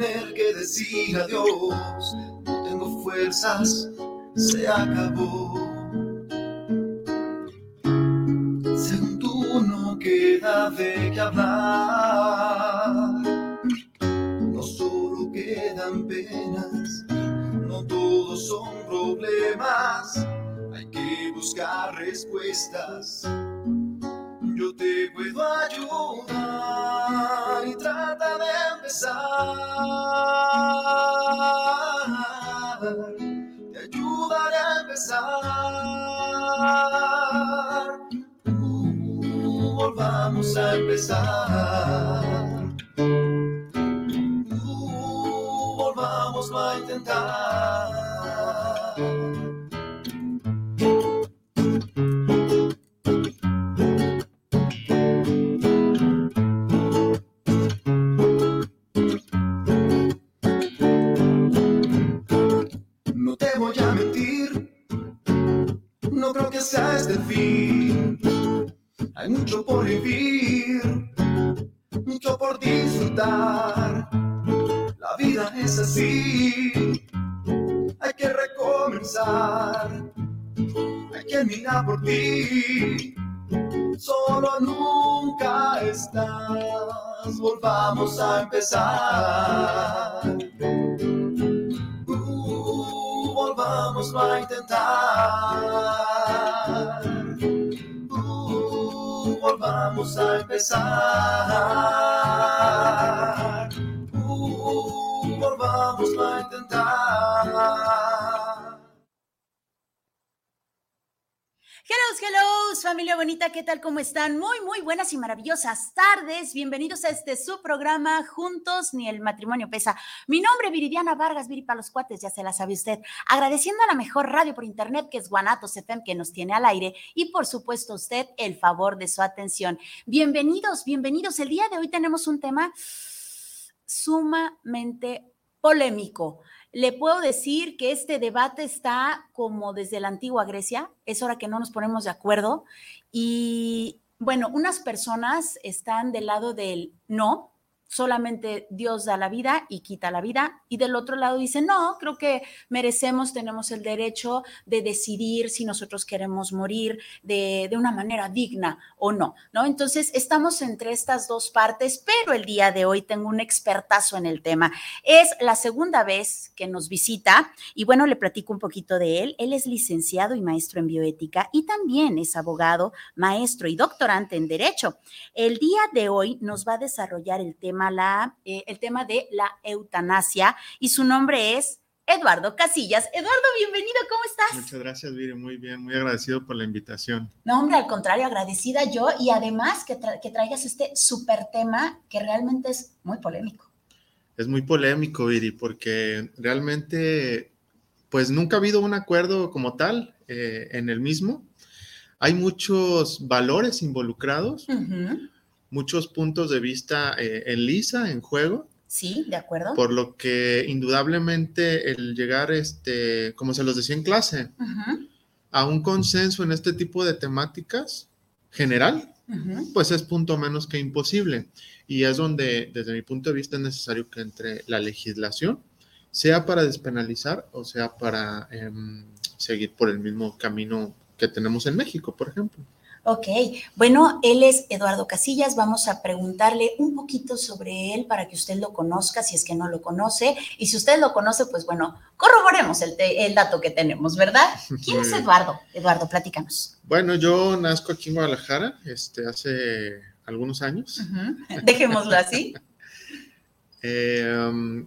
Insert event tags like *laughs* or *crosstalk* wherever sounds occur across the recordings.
Tener que decir adiós. No tengo fuerzas, se acabó. Según tú no queda de qué hablar. No solo quedan penas, no todos son problemas. Hay que buscar respuestas yo te puedo ayudar y trata de empezar. A a empezar. Uh, volvamos a intentar. vamos a empezar. Hello, hello, familia bonita, ¿qué tal? ¿Cómo están? Muy, muy buenas y maravillosas tardes. Bienvenidos a este su programa Juntos ni el matrimonio pesa. Mi nombre es Viridiana Vargas, Viri para los cuates, ya se la sabe usted. Agradeciendo a la mejor radio por internet que es Guanatos FM que nos tiene al aire y por supuesto usted el favor de su atención. Bienvenidos, bienvenidos. El día de hoy tenemos un tema sumamente polémico. Le puedo decir que este debate está como desde la antigua Grecia, es hora que no nos ponemos de acuerdo y bueno, unas personas están del lado del no, solamente Dios da la vida y quita la vida. Y del otro lado dice, no, creo que merecemos, tenemos el derecho de decidir si nosotros queremos morir de, de, una manera digna o no, ¿no? Entonces, estamos entre estas dos partes, pero el día de hoy tengo un expertazo en el tema. Es la segunda vez que nos visita y bueno, le platico un poquito de él. Él es licenciado y maestro en bioética y también es abogado, maestro y doctorante en derecho. El día de hoy nos va a desarrollar el tema la, eh, el tema de la eutanasia y su nombre es Eduardo Casillas. Eduardo, bienvenido, ¿cómo estás? Muchas gracias, Viri, muy bien, muy agradecido por la invitación. No, hombre, al contrario, agradecida yo y además que, que traigas este súper tema que realmente es muy polémico. Es muy polémico, Viri, porque realmente, pues nunca ha habido un acuerdo como tal eh, en el mismo. Hay muchos valores involucrados muchos puntos de vista eh, en lisa, en juego. Sí, de acuerdo. Por lo que indudablemente el llegar, este, como se los decía en clase, a un consenso en este tipo de temáticas general, pues es punto menos que imposible. Y es donde, desde mi punto de vista, es necesario que entre la legislación, sea para despenalizar o sea para em, seguir por el mismo camino que tenemos en México, por ejemplo. Ok, bueno, él es Eduardo Casillas. Vamos a preguntarle un poquito sobre él para que usted lo conozca, si es que no lo conoce. Y si usted lo conoce, pues bueno, corroboremos el, te- el dato que tenemos, ¿verdad? *laughs* ¿Quién es. Eduardo? Eduardo, platícanos. Bueno, yo nazco aquí en Guadalajara este, hace algunos años. Dejémoslo así. *laughs* Eh, um,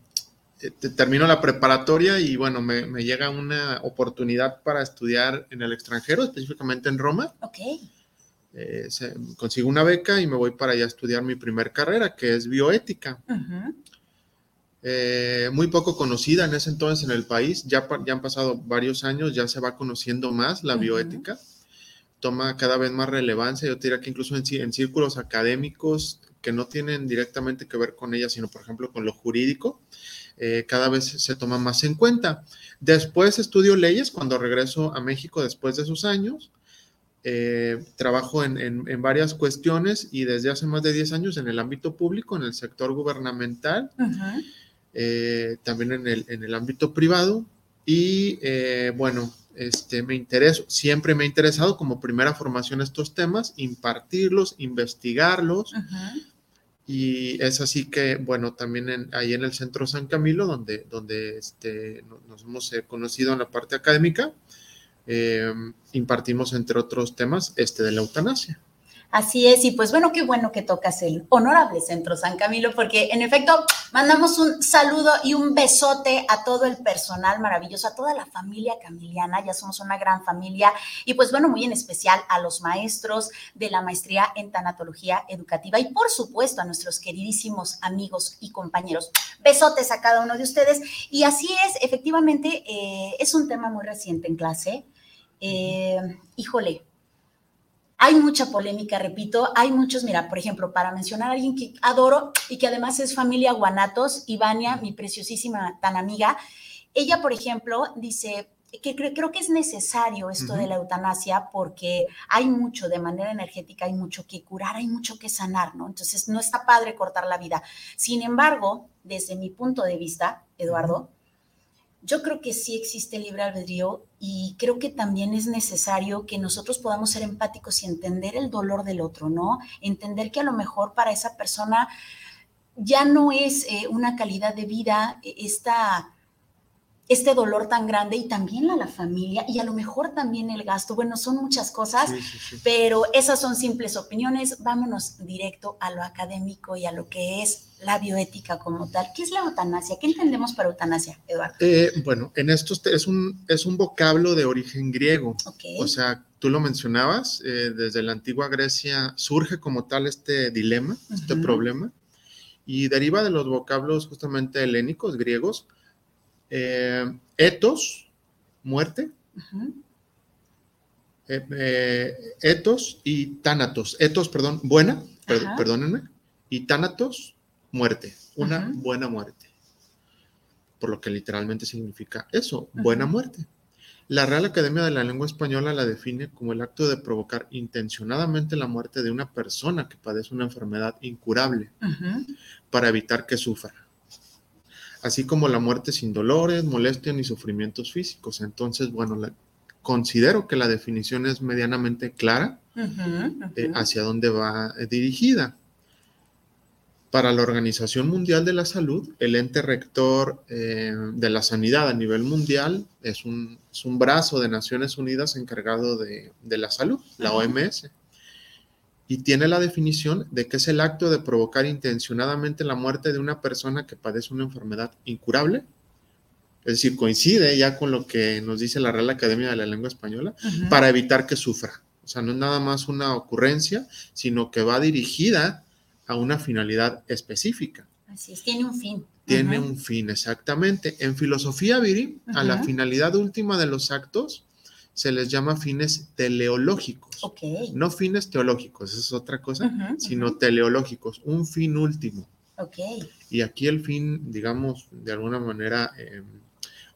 te- termino la preparatoria y bueno, me, me llega una oportunidad para estudiar en el extranjero, específicamente en Roma. Ok. Eh, consigo una beca y me voy para allá a estudiar mi primer carrera, que es bioética. Eh, muy poco conocida en ese entonces en el país, ya, ya han pasado varios años, ya se va conociendo más la bioética, toma cada vez más relevancia, yo te diría que incluso en, en círculos académicos que no tienen directamente que ver con ella, sino por ejemplo con lo jurídico, eh, cada vez se toma más en cuenta. Después estudio leyes cuando regreso a México después de esos años. Eh, trabajo en, en- en varias cuestiones y desde hace más de 10 años en el ámbito público, en el sector gubernamental, eh, también en el, en el ámbito privado. Y eh, bueno, este, me intereso, siempre me ha interesado como primera formación estos temas, impartirlos, investigarlos. Y es así que, bueno, también en- ahí en el Centro San Camilo, donde, donde este, no- nos hemos eh, conocido en la parte académica, eh, impartimos, entre otros temas, este de la eutanasia. Así es, y pues bueno, qué bueno que tocas el honorable Centro San Camilo, porque en efecto mandamos un saludo y un besote a todo el personal maravilloso, a toda la familia camiliana, ya somos una gran familia, y pues bueno, muy en especial a los maestros de la maestría en tanatología educativa y por supuesto a nuestros queridísimos amigos y compañeros. Besotes a cada uno de ustedes, y así es, efectivamente, eh, es un tema muy reciente en clase. Eh, híjole, hay mucha polémica, repito, hay muchos, mira, por ejemplo, para mencionar a alguien que adoro y que además es familia Guanatos, Ivania, mi preciosísima tan amiga, ella, por ejemplo, dice que cre- creo que es necesario esto de la eutanasia porque hay mucho de manera energética, hay mucho que curar, hay mucho que sanar, ¿no? Entonces, no está padre cortar la vida. Sin embargo, desde mi punto de vista, Eduardo, yo creo que sí existe libre albedrío y creo que también es necesario que nosotros podamos ser empáticos y entender el dolor del otro, ¿no? Entender que a lo mejor para esa persona ya no es eh, una calidad de vida eh, esta, este dolor tan grande y también a la familia y a lo mejor también el gasto. Bueno, son muchas cosas, Sí, sí, sí. pero esas son simples opiniones. Vámonos directo a lo académico y a lo que es la bioética como tal. ¿Qué es la eutanasia? ¿Qué entendemos por eutanasia, Eduardo? Eh, bueno, en estos es un, es un vocablo de origen griego. O sea, tú lo mencionabas, eh, desde la antigua Grecia surge como tal este dilema, este problema, y deriva de los vocablos justamente helénicos, griegos, eh, etos, muerte, eh, eh, etos y tánatos. Etos, perdón, buena, per- perdónenme, y tánatos, muerte, una Ajá. buena muerte. Por lo que literalmente significa eso, buena muerte. La Real Academia de la Lengua Española la define como el acto de provocar intencionadamente la muerte de una persona que padece una enfermedad incurable para evitar que sufra, así como la muerte sin dolores, molestias ni sufrimientos físicos. Entonces, bueno, la- considero que la definición es medianamente clara eh, hacia dónde va eh, dirigida. Para la Organización Mundial de la Salud, el ente rector eh, de la sanidad a nivel mundial es un, es un brazo de Naciones Unidas encargado de, de la salud, la. OMS, y tiene la definición de que es el acto de provocar intencionadamente la muerte de una persona que padece una enfermedad incurable. Es decir, coincide ya con lo que nos dice la Real Academia de la Lengua Española, para evitar que sufra. O sea, no es nada más una ocurrencia, sino que va dirigida a una finalidad específica. Así es, tiene un fin. Tiene un fin, exactamente. En filosofía, Viri, a la finalidad última de los actos se les llama fines teleológicos. No fines teológicos, esa es otra cosa, sino teleológicos, un fin último. Y aquí el fin, digamos, de alguna manera eh,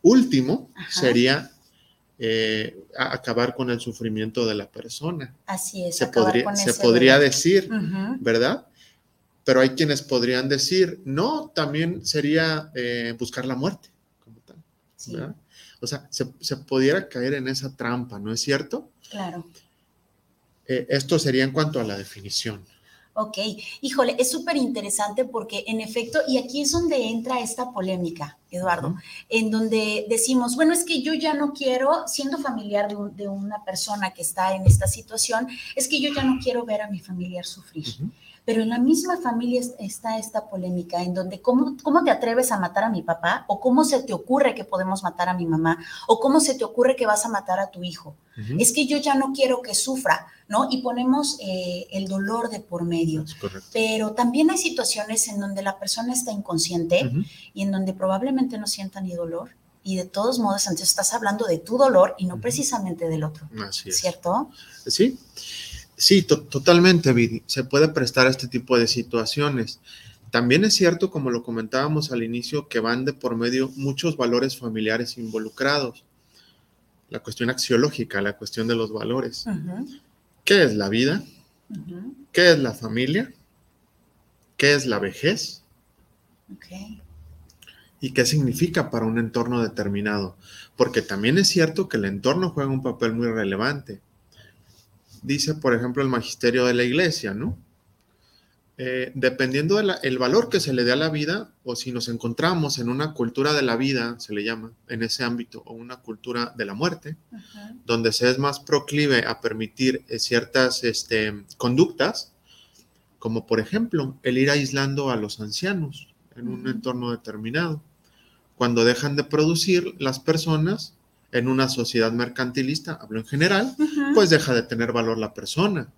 último Ajá. sería eh, acabar con el sufrimiento de la persona. Así es. Se podría, con se podría decir, ¿verdad? Pero hay quienes podrían decir, no, también sería eh, buscar la muerte, como tal, sí, ¿verdad? O sea, se, se pudiera caer en esa trampa, ¿no es cierto? claro. Eh, esto sería en cuanto a la definición. Ok, híjole, es súper interesante porque en efecto, y aquí es donde entra esta polémica, Eduardo, en donde decimos, bueno, es que yo ya no quiero, siendo familiar de, un- de una persona que está en esta situación, es que yo ya no quiero ver a mi familiar sufrir. Pero en la misma familia es- está esta polémica en donde ¿cómo, cómo te atreves a matar a mi papá o cómo se te ocurre que podemos matar a mi mamá o cómo se te ocurre que vas a matar a tu hijo. Ujú. Es que yo ya no quiero que sufra, ¿no? Y ponemos eh, el dolor de por medio. Pero también hay situaciones en donde la persona está inconsciente Ujú. y en donde probablemente no sienta ni dolor. Y de todos modos, entonces estás hablando de tu dolor y no precisamente del otro, Así es. ¿cierto? Sí, sí, to- totalmente, Viri. Se puede prestar a este tipo de situaciones. También es cierto, como lo comentábamos al inicio, que van de por medio muchos valores familiares involucrados. La cuestión axiológica, la cuestión de los valores. ¿Qué es la vida? ¿Qué es la familia? ¿Qué es la vejez? ¿Y qué significa para un entorno determinado? Porque también es cierto que el entorno juega un papel muy relevante. Dice, por ejemplo, el magisterio de la iglesia, ¿no? Eh, dependiendo del valor que se le dé a la vida, o si nos encontramos en una cultura de la vida, se le llama, en ese ámbito, o una cultura de la muerte, donde se es más proclive a permitir eh, ciertas este, conductas, como por ejemplo el ir aislando a los ancianos en un entorno determinado. Cuando dejan de producir las personas en una sociedad mercantilista, hablo en general, pues deja de tener valor la persona,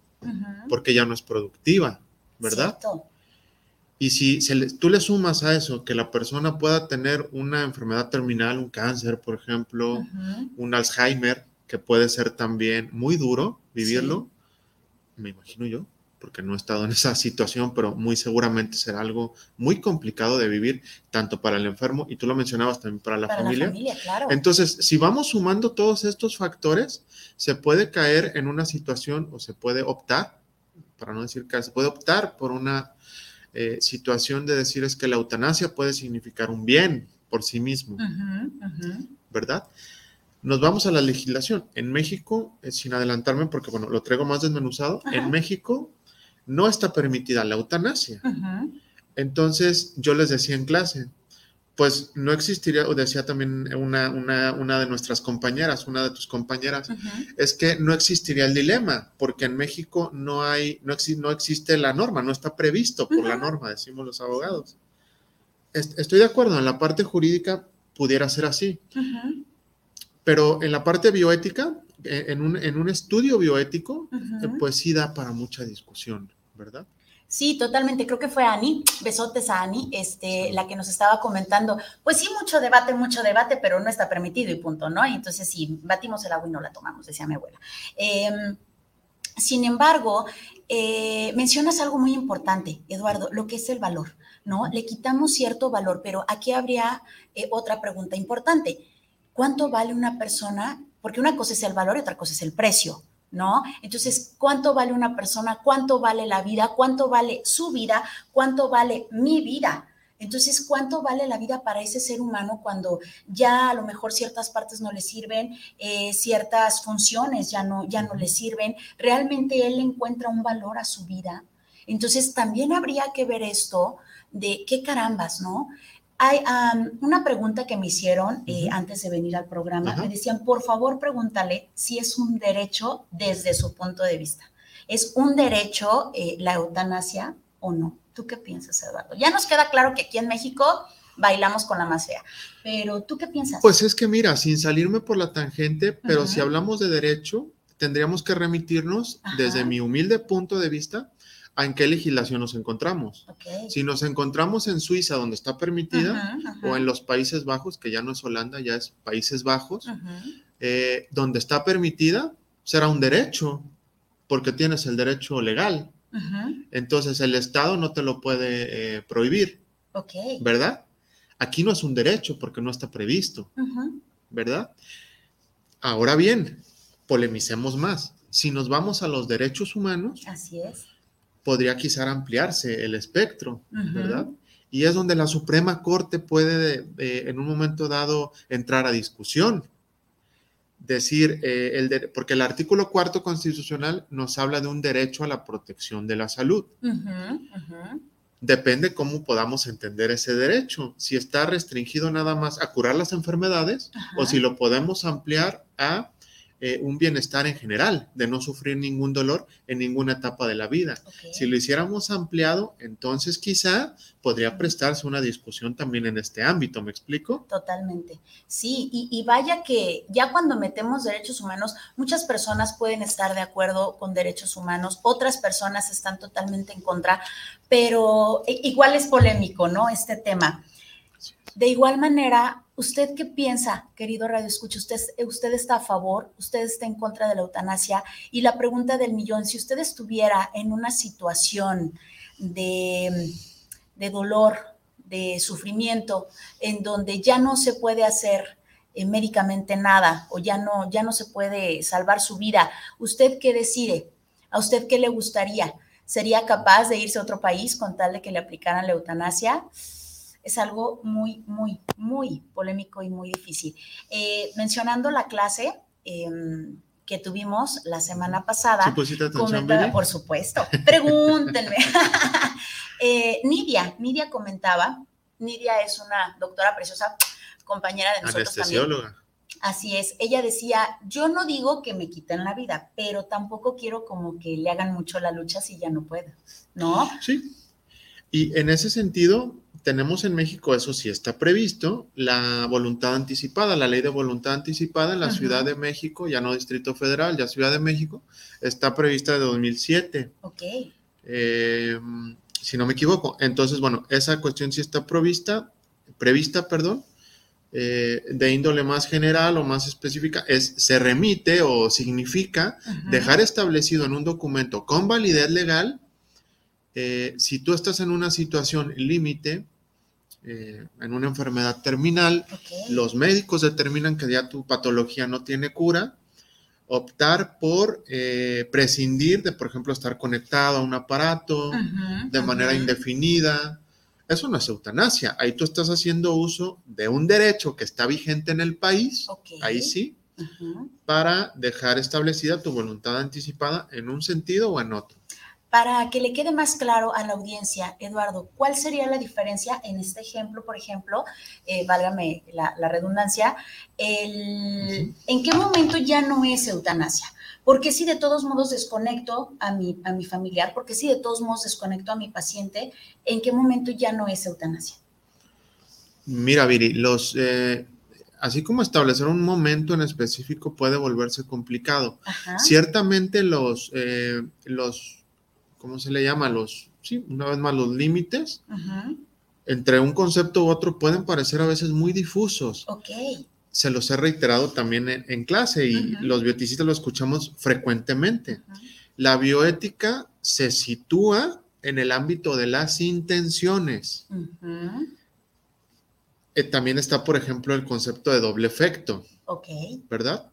porque ya no es productiva, ¿verdad? Cierto. Y si se le- tú le sumas a eso que la persona pueda tener una enfermedad terminal, un cáncer, por ejemplo, un Alzheimer, que puede ser también muy duro vivirlo, me imagino yo, porque no he estado en *laughs* esa situación, pero muy seguramente será algo muy complicado de vivir, tanto para el enfermo, y tú lo mencionabas también para la Para familia. la familia, claro. Entonces, si vamos sumando todos estos factores, se puede caer en una situación o se puede optar, para no decir que se puede optar por una eh, situación de decir es que la eutanasia puede significar un bien por sí mismo. ¿verdad? Nos vamos a la legislación. En México, eh, sin adelantarme, porque bueno, lo traigo más desmenuzado, en México no está permitida la eutanasia. Entonces, yo les decía en clase, pues no existiría, o decía también una, una, una de nuestras compañeras, una de tus compañeras, es que no existiría el dilema, porque en México no hay, no, exi- no existe la norma, no está previsto por la norma, decimos los abogados. Est- Estoy de acuerdo, en la parte jurídica pudiera ser así, pero en la parte bioética, eh, en un, en un estudio bioético, eh, pues sí da para mucha discusión, ¿verdad? Sí, totalmente. Creo que fue Ani, besotes a Ani, este, la que nos estaba comentando. Pues sí, mucho debate, mucho debate, pero no está permitido y punto, ¿no? Y entonces sí, batimos el agua y no la tomamos, decía mi abuela. Em, sin embargo, eh, mencionas algo muy importante, Eduardo, lo que es el valor, ¿no? Le quitamos cierto valor, pero aquí habría eh, otra pregunta importante. ¿Cuánto vale una persona? Porque una cosa es el valor y otra cosa es el precio. ¿No? Entonces, ¿cuánto vale una persona? ¿Cuánto vale la vida? ¿Cuánto vale su vida? ¿Cuánto vale mi vida? Entonces, ¿cuánto vale la vida para ese ser humano cuando ya a lo mejor ciertas partes no le sirven, eh, ciertas funciones ya no, ya no le sirven? ¿Realmente él encuentra un valor a su vida? Entonces, también habría que ver esto de qué carambas, ¿no? Hay um, una pregunta que me hicieron eh, antes de venir al programa. Me decían, por favor, pregúntale si es un derecho desde su punto de vista. ¿Es un derecho eh, la eutanasia o no? ¿Tú qué piensas, Eduardo? Ya nos queda claro que aquí en México bailamos con la más fea, pero ¿tú qué piensas? Pues es que mira, sin salirme por la tangente, pero si hablamos de derecho, tendríamos que remitirnos Ajá. desde mi humilde punto de vista en qué legislación nos encontramos. Si nos encontramos en Suiza, donde está permitida, o en los Países Bajos, que ya no es Holanda, ya es Países Bajos, eh, donde está permitida, será un derecho, porque tienes el derecho legal. Entonces el Estado no te lo puede eh, prohibir. ¿verdad? Aquí no es un derecho porque no está previsto, ¿verdad? Ahora bien, polemicemos más. Si nos vamos a los derechos humanos, Así es. Podría quizá ampliarse el espectro. ¿verdad? Y es donde la Suprema Corte puede, eh, en un momento dado, entrar a discusión. Decir, eh, el de- porque el artículo cuarto constitucional nos habla de un derecho a la protección de la salud. Depende cómo podamos entender ese derecho. Si está restringido nada más a curar las enfermedades o si lo podemos ampliar a eh, un bienestar en general, de no sufrir ningún dolor en ninguna etapa de la vida. Si lo hiciéramos ampliado, entonces quizá podría prestarse una discusión también en este ámbito, ¿me explico? Totalmente. Sí, y, y vaya que ya cuando metemos derechos humanos, muchas personas pueden estar de acuerdo con derechos humanos, otras personas están totalmente en contra, pero i- igual es polémico, ¿no? Este tema. De igual manera, ¿usted qué piensa, querido Radio Escucha? ¿Usted, ¿Usted está a favor? ¿Usted está en contra de la eutanasia? Y la pregunta del millón, si usted estuviera en una situación de, de dolor, de sufrimiento, en donde ya no se puede hacer eh, médicamente nada o ya no, ya no se puede salvar su vida, ¿usted qué decide? ¿A usted qué le gustaría? ¿Sería capaz de irse a otro país con tal de que le aplicaran la eutanasia? Es algo muy, muy, muy polémico y muy difícil. Eh, mencionando la clase em, que tuvimos la semana pasada, ¿Sí pusiste atención, comentaba- por supuesto, pregúntenme. *laughs* Eh, Nidia, Nidia comentaba, Nidia es una doctora preciosa, compañera de nosotros también. Anestesióloga. Así es, ella decía, yo no digo que me quiten la vida, pero tampoco quiero como que le hagan mucho la lucha si ya no puedo, ¿no? Sí. Y en ese sentido, tenemos en México, eso sí está previsto, la voluntad anticipada, la ley de voluntad anticipada en la. Ciudad de México, ya no Distrito Federal, ya Ciudad de México, está prevista de 2007. Ok, eh, si no me equivoco. Entonces, bueno, esa cuestión sí está prevista, prevista, perdón, eh, de índole más general o más específica, es se remite o significa dejar establecido en un documento con validez legal, eh, si tú estás en una situación límite, eh, en una enfermedad terminal, los médicos determinan que ya tu patología no tiene cura, optar por eh, prescindir de, por ejemplo, estar conectado a un aparato de manera indefinida. Eso no es eutanasia. Ahí tú estás haciendo uso de un derecho que está vigente en el país, ahí sí, para dejar establecida tu voluntad anticipada en un sentido o en otro. Para que le quede más claro a la audiencia, Eduardo, ¿cuál sería la diferencia en este ejemplo, por ejemplo, eh, válgame la, la redundancia, el- en qué momento ya no es eutanasia? Porque si de todos modos desconecto a mi, a mi familiar, porque si de todos modos desconecto a mi paciente, ¿en qué momento ya no es eutanasia? Mira, Viri, los, eh, así como establecer un momento en específico puede volverse complicado. Ajá. Ciertamente los, eh, los, ¿cómo se le llama? Los, sí, una vez más, los límites entre un concepto u otro pueden parecer a veces muy difusos. Ok. Se los he reiterado también en, en clase y los bioticistas lo escuchamos frecuentemente. La bioética se sitúa en el ámbito de las intenciones. Eh, también está, por ejemplo, el concepto de doble efecto. Ok. ¿verdad?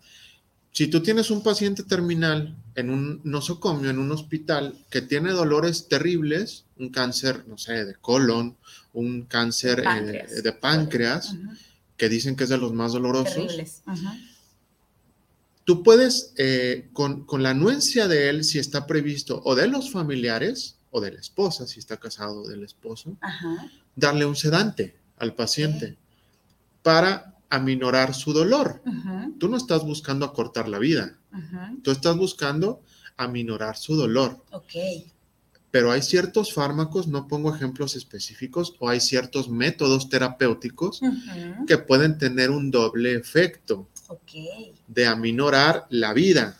Si tú tienes un paciente terminal en un nosocomio, en un hospital, que tiene dolores terribles, un cáncer, no sé, de colon, un cáncer eh, Páncreas. de páncreas, que dicen que es de los más dolorosos, tú puedes, eh, con, con la anuencia de él, si está previsto, o de los familiares, o de la esposa, si está casado del esposo, darle un sedante al paciente para aminorar su dolor. Tú no estás buscando acortar la vida, tú estás buscando aminorar su dolor. Ok. Pero hay ciertos fármacos, no pongo ejemplos específicos, o hay ciertos métodos terapéuticos que pueden tener un doble efecto Ok. de aminorar la vida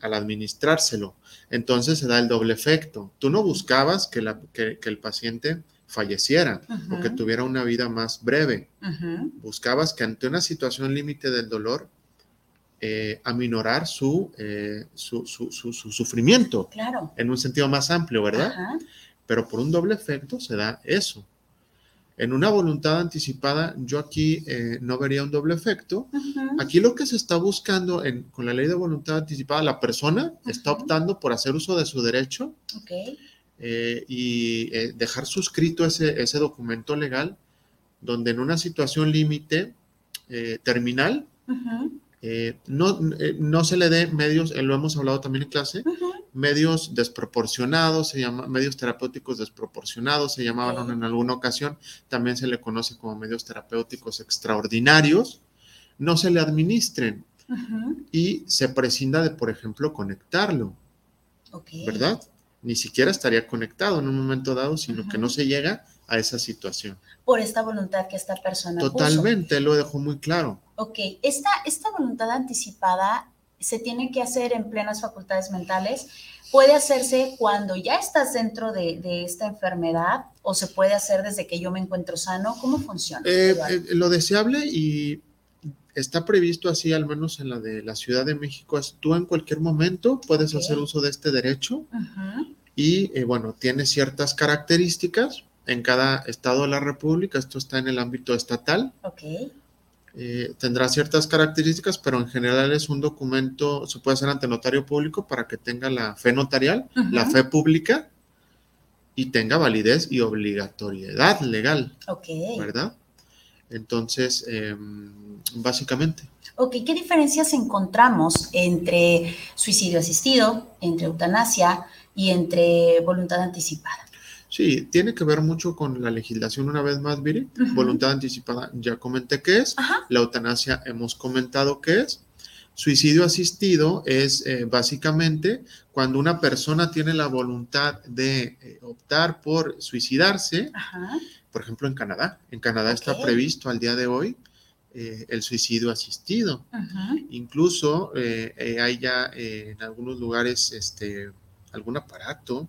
al administrárselo. Entonces se da el doble efecto. Tú no buscabas que, la- que- que el paciente falleciera o que tuviera una vida más breve. Buscabas que ante una situación límite del dolor, eh, aminorar su, eh, su, su- su- su sufrimiento Claro. en un sentido más amplio, ¿verdad? Pero por un doble efecto se da eso. En una voluntad anticipada, yo aquí eh, no vería un doble efecto. Aquí lo que se está buscando en- con la ley de voluntad anticipada, la persona está optando por hacer uso de su derecho Ok. Eh, y eh, dejar suscrito ese, ese documento legal donde en una situación límite eh, terminal no, no se le dé medios, lo hemos hablado también en clase, medios desproporcionados, se llama, medios terapéuticos desproporcionados, se llamaban Ok. en alguna ocasión, también se le conoce como medios terapéuticos extraordinarios, no se le administren y se prescinda de, por ejemplo, conectarlo. ¿verdad? Ni siquiera estaría conectado en un momento dado, sino que no se llega a esa situación. Por esta voluntad que esta persona puso. Totalmente, lo dejó muy claro. Ok, esta, esta voluntad anticipada se tiene que hacer en plenas facultades mentales. Puede hacerse cuando ya estás dentro de, de esta enfermedad o se puede hacer desde que yo me encuentro sano. ¿Cómo funciona? Eh, eh, lo deseable y está previsto así, al menos en la de la Ciudad de México, es tú en cualquier momento puedes hacer uso de este derecho Ujú, y, eh, bueno, tiene ciertas características en cada estado de la República. Esto está en el ámbito estatal. Ok, eh, tendrá ciertas características, pero en general es un documento, se puede hacer ante notario público para que tenga la fe notarial, la fe pública y tenga validez y obligatoriedad legal, ok. ¿verdad? Entonces, eh, básicamente, Ok, ¿qué diferencias encontramos entre suicidio asistido, entre eutanasia y entre voluntad anticipada? sí, tiene que ver mucho con la legislación una vez más, Viri. Voluntad anticipada, ya comenté qué es. Ajá. La eutanasia hemos comentado qué es. Suicidio asistido es eh, básicamente cuando una persona tiene la voluntad de eh, optar por suicidarse, Ajá. Por ejemplo en Canadá. En Canadá está previsto al día de hoy eh, el suicidio asistido. Incluso eh, eh, hay ya en algunos lugares este, algún aparato.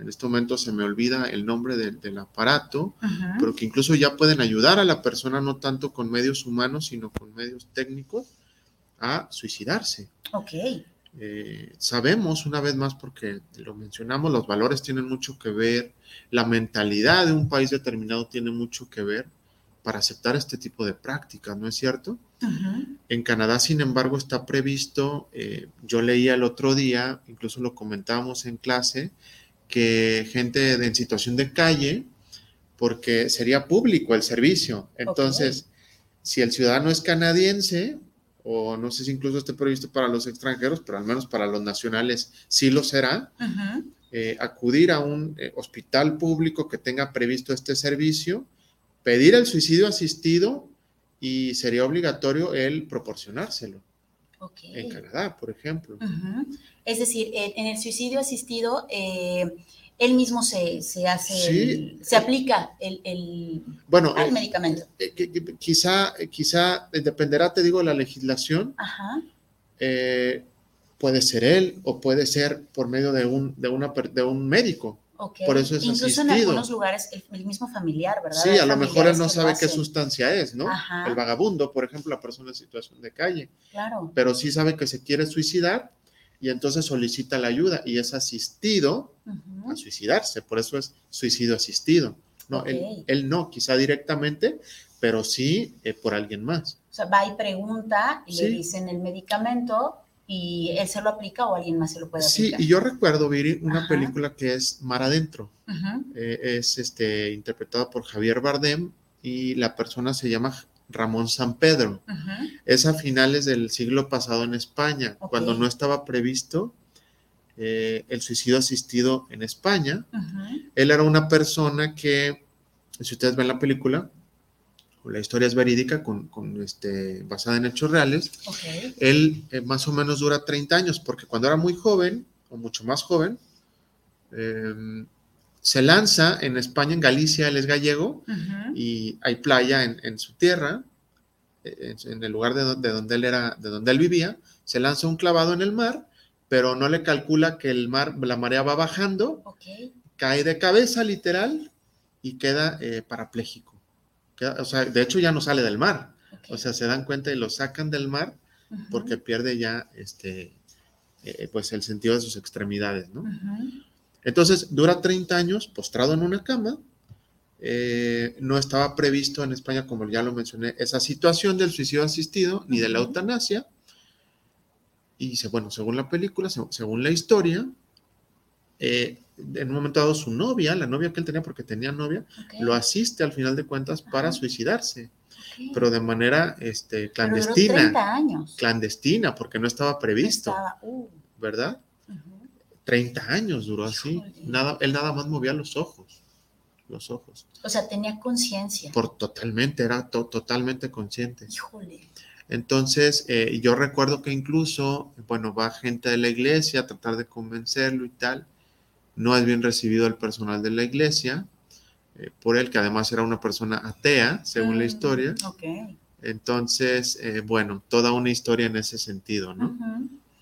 En este momento se me olvida el nombre del- del aparato, pero que incluso ya pueden ayudar a la persona no tanto con medios humanos, sino con medios técnicos a suicidarse. Ok. Eh, sabemos, una vez más, porque lo mencionamos, los valores tienen mucho que ver, la mentalidad de un país determinado tiene mucho que ver para aceptar este tipo de prácticas, ¿no es cierto? En Canadá, sin embargo, está previsto, eh, yo leía el otro día, incluso lo comentábamos en clase, que gente de- en situación de calle, porque sería público el servicio. Entonces, si el ciudadano es canadiense, o no sé si incluso esté previsto para los extranjeros, pero al menos para los nacionales sí lo será, eh, acudir a un eh, hospital público que tenga previsto este servicio, pedir el suicidio asistido y sería obligatorio el proporcionárselo. En Canadá, por ejemplo. Es decir, en, en el suicidio asistido, eh, él mismo se, se hace, Sí. se aplica el, el, Bueno, al eh, medicamento. eh, quizá, eh, quizá eh, dependerá, te digo, de la legislación. Ajá. eh, puede ser él o puede ser por medio de un, de una, de un médico. Ok. Por eso es Incluso en asistido. algunos lugares el, el mismo familiar, ¿verdad? Sí, Hay a lo mejor él no sabe qué sustancia es, ¿no? Ajá. El vagabundo, por ejemplo, la persona en situación de calle. Claro. pero sí sabe que se quiere suicidar y entonces solicita la ayuda y es asistido a suicidarse, por eso es suicidio asistido. No, él, no, quizá directamente, pero sí eh, por alguien más. O sea, va y pregunta y le Sí. dicen el medicamento y él se lo aplica o alguien más se lo puede Sí, aplicar. y yo recuerdo, Viri, una Ajá. película que es Mar Adentro. Eh, es este, interpretada por Javier Bardem y la persona se llama Ramón San Pedro. Es a finales del siglo pasado en España, cuando no estaba previsto eh, el suicidio asistido en España. Él era una persona que, si ustedes ven la película, la historia es verídica, con, con, este, basada en hechos reales, él eh, más o menos dura 30 años, porque cuando era muy joven, o mucho más joven, eh, se lanza en España, en Galicia, él es gallego, y hay playa en, en su tierra, eh, en, en el lugar de, do- de donde él era, de donde él vivía, se lanza un clavado en el mar, pero no le calcula que el mar, la marea va bajando, cae de cabeza literal y queda eh, parapléjico. Queda- o sea, de hecho ya no sale del mar. O sea, se dan cuenta y lo sacan del mar porque pierde ya este, eh, pues el sentido de sus extremidades, ¿no? Entonces dura 30 años postrado en una cama eh, no estaba previsto en España, como ya lo mencioné, esa situación del suicidio asistido ni de la eutanasia. Y se- bueno, según la película, se- según la historia, eh, en un momento dado su novia, la novia que él tenía porque tenía novia, lo asiste al final de cuentas para suicidarse, pero de manera este, Pero duró clandestina. 30 años. Clandestina, porque no estaba previsto, Estaba- uh, ¿verdad? Ujú. 30 años duró así. Nada, él nada más movía los ojos, los ojos. O sea, tenía conciencia. Por totalmente, era to- totalmente consciente. Híjole. Entonces, eh, yo recuerdo que incluso, bueno, va gente de la iglesia a tratar de convencerlo y tal. No es bien recibido el personal de la iglesia, eh, por él, que además era una persona atea, según la Mm, historia. Ok. Entonces, eh, bueno, toda una historia en ese sentido, ¿no?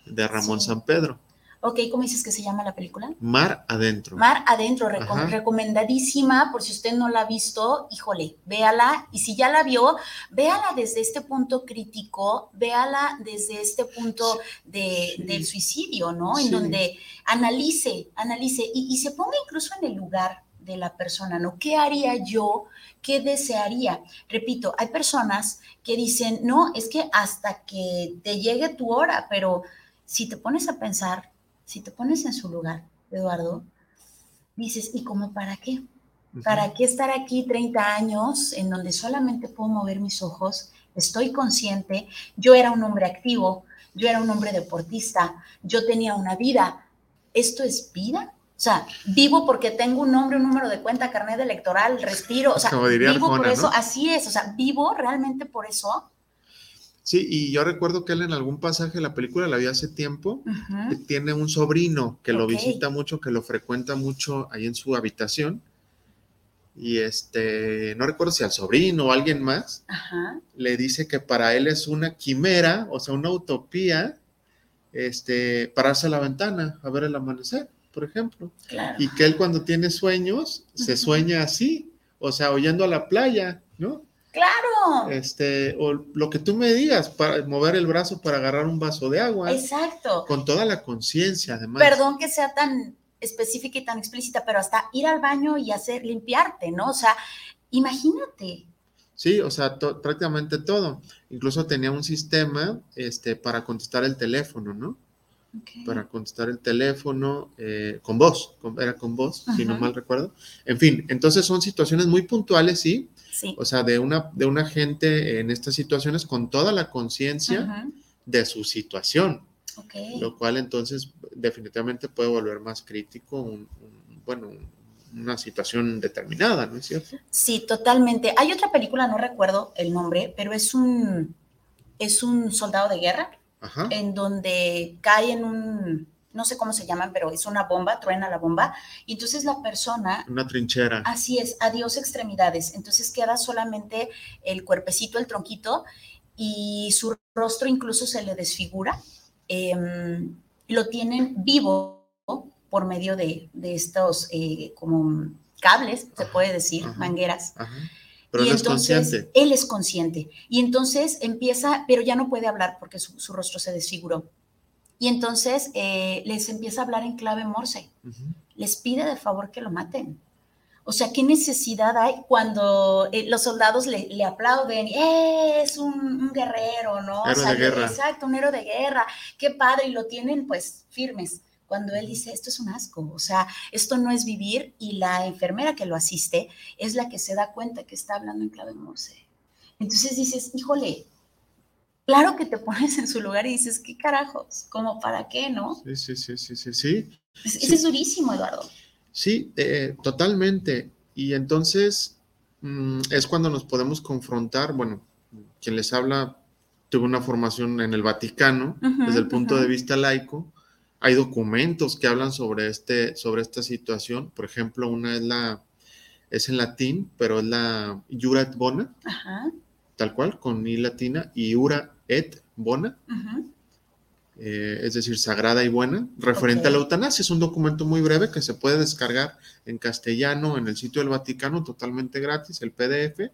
De Ramón Sí. San Pedro. Ok, ¿cómo dices que se llama la película? Mar adentro. Mar Adentro, reco- Ajá. recomendadísima, por si usted no la ha visto, híjole, véala, y si ya la vio, véala desde este punto crítico, véala desde este punto de, Sí. del suicidio, ¿no? Sí. En donde analice, analice, y, y se ponga incluso en el lugar de la persona, ¿no? ¿Qué haría yo? ¿Qué desearía? Repito, hay personas que dicen, no, es que hasta que te llegue tu hora, pero si te pones a pensar, si te pones en su lugar, Eduardo, dices, ¿y cómo para qué? ¿Para qué estar aquí 30 años en donde solamente puedo mover mis ojos? Estoy consciente, yo era un hombre activo, yo era un hombre deportista, yo tenía una vida. ¿Esto es vida? O sea, vivo porque tengo un nombre, un número de cuenta, carnet electoral, respiro, o sea, Como diría vivo por eso, ¿no? así es, o sea, vivo realmente por eso. Sí, y yo recuerdo que él en algún pasaje de la película, la vi hace tiempo, Ujú, tiene un sobrino que lo visita mucho, que lo frecuenta mucho ahí en su habitación. Y este, no recuerdo si al sobrino o alguien más, Ajá, le dice que para él es una quimera, o sea, una utopía, este, pararse a la ventana a ver el amanecer, por ejemplo. claro. Y que él cuando tiene sueños, se sueña así, o sea, oyendo a la playa, ¿no? Claro, Este, o lo que tú me digas, para mover el brazo para agarrar un vaso de agua, exacto. con toda la conciencia, además. Perdón que sea tan específica y tan explícita, pero hasta ir al baño y hacer limpiarte, ¿no? O sea, imagínate. Sí, o sea, to- prácticamente todo. Incluso tenía un sistema este, para contestar el teléfono, ¿no? Para contestar el teléfono eh, con voz, con- era con voz, si no mal recuerdo. En fin, entonces son situaciones muy puntuales, sí. Sí. O sea, de una, de una gente en estas situaciones con toda la conciencia de su situación, Ok. lo cual entonces definitivamente puede volver más crítico un, un- bueno, un- una situación determinada, ¿no es cierto? Sí, totalmente. Hay otra película, no recuerdo el nombre, pero es un, es un soldado de guerra Ajá. en donde cae en un, no sé cómo se llaman, pero es una bomba, truena la bomba, y entonces la persona Una trinchera. Así es, adiós extremidades. Entonces queda solamente el cuerpecito, el tronquito, y su rostro incluso se le desfigura. Em, lo tienen vivo por medio de, de estos eh, como cables, se puede decir, ajá. mangueras. Ajá. Pero y él es entonces consciente. él es consciente. Y entonces empieza, pero ya no puede hablar porque su, su rostro se desfiguró. Y entonces eh, les empieza a hablar en clave morse les pide de favor que lo maten. O sea, ¿qué necesidad hay cuando eh, los soldados le, le aplauden? "Eh, es un, un guerrero, ¿no? Héroe de guerra. Exacto, un héroe de guerra. Qué padre, y lo tienen pues firmes. Cuando él dice, esto es un asco, o sea, esto no es vivir, y la enfermera que lo asiste es la que se da cuenta que está hablando en clave morse. Entonces dices, híjole, claro que te pones en su lugar y dices, ¿qué carajos? ¿Cómo para qué, no? Sí, sí, sí, sí, sí, sí. Es- Ese Sí. es durísimo, Eduardo. Sí, eh, totalmente. Y entonces mm, es cuando nos podemos confrontar, bueno, quien les habla tuvo una formación en el Vaticano desde el punto de vista laico. Hay documentos que hablan sobre, este, sobre esta situación. Por ejemplo, una es la es en latín, pero es la Jura et Bona, Ajá. tal cual, con I latina, y Jura et Bona, eh, es decir, sagrada y buena, referente Ok. a la eutanasia. Es un documento muy breve que se puede descargar en castellano en el sitio del Vaticano, totalmente gratis, el PDF,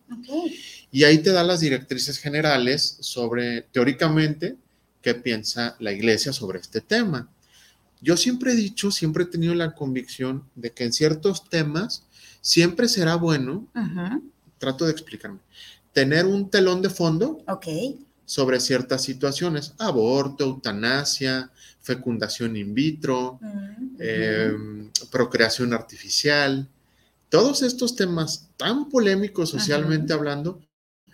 y ahí te da las directrices generales sobre, teóricamente, qué piensa la iglesia sobre este tema. Yo siempre he dicho, siempre he tenido la convicción de que en ciertos temas siempre será bueno, trato de explicarme, tener un telón de fondo Ok. Sobre ciertas situaciones, aborto, eutanasia, fecundación in vitro, Mm, eh, ujú. procreación artificial, todos estos temas tan polémicos socialmente hablando,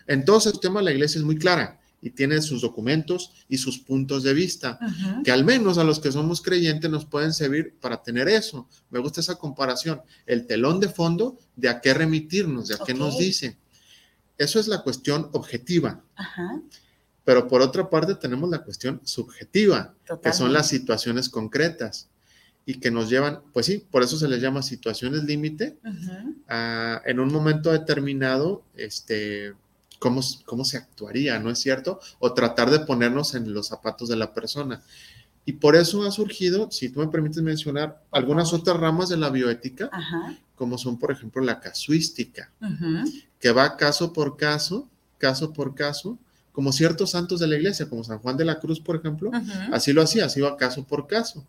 en todos estos temas la iglesia es muy clara y tiene sus documentos y sus puntos de vista, que al menos a los que somos creyentes nos pueden servir para tener eso. Me gusta esa comparación, el telón de fondo de a qué remitirnos, de a qué nos dice. Eso es la cuestión objetiva. Ajá. Pero por otra parte tenemos la cuestión subjetiva, que son las situaciones concretas y que nos llevan, pues sí, por eso se les llama situaciones límite, a, en un momento determinado, este, cómo, cómo se actuaría, ¿no es cierto? O tratar de ponernos en los zapatos de la persona. Y por eso ha surgido, si tú me permites mencionar, algunas otras ramas de la bioética, Ajá. como son, por ejemplo, la casuística que va caso por caso, caso por caso, como ciertos santos de la iglesia, como San Juan de la Cruz, por ejemplo, así lo hacía, así iba caso por caso.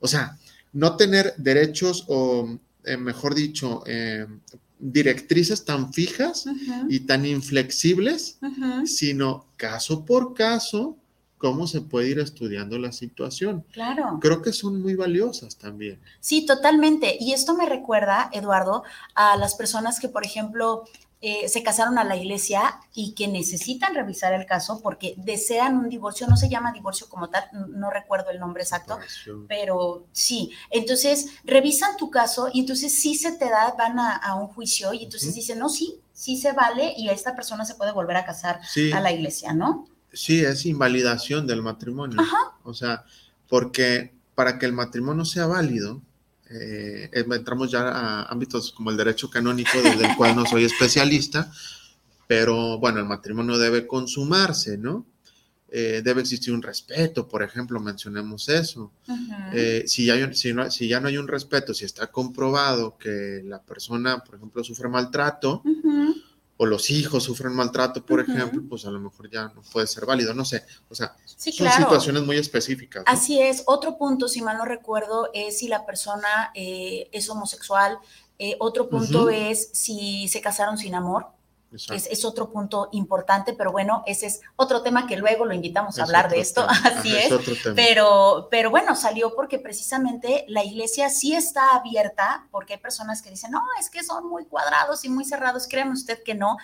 O sea, no tener derechos o, eh, mejor dicho, eh, directrices tan fijas y tan inflexibles, sino caso por caso, cómo se puede ir estudiando la situación. Claro. Creo que son muy valiosas también. Sí, totalmente. Y esto me recuerda, Eduardo, a las personas que, por ejemplo, eh, se casaron a la iglesia y que necesitan revisar el caso porque desean un divorcio. No se llama divorcio como tal, no recuerdo el nombre exacto, pero sí. Entonces, revisan tu caso y entonces sí se te da, van a, a un juicio y entonces Ujú. dicen, no, sí, sí se vale y esta persona se puede volver a casar Sí. a la iglesia, ¿no? Sí, es invalidación del matrimonio. O sea, porque para que el matrimonio sea válido, eh, entramos ya a ámbitos como el derecho canónico, desde el cual no soy especialista, pero bueno, el matrimonio debe consumarse, ¿no? Eh, debe existir un respeto, por ejemplo, mencionemos eso. Eh, si, hay un- si, no- si ya no hay un respeto, si está comprobado que la persona, por ejemplo, sufre maltrato, Ujú. O los hijos sufren maltrato, por ejemplo, pues a lo mejor ya no puede ser válido, no sé. O sea, Sí, son claro. situaciones muy específicas. ¿no? Así es. Otro punto, si mal no recuerdo, es si la persona eh, es homosexual. Eh, otro punto es si se casaron sin amor. Es, es otro punto importante, pero bueno, ese es otro tema que luego lo invitamos a Es hablar de esto. tema. *laughs* Así es. Pero, pero bueno, salió porque precisamente la iglesia sí está abierta, porque hay personas que dicen, no, es que son muy cuadrados y muy cerrados, créame usted que no,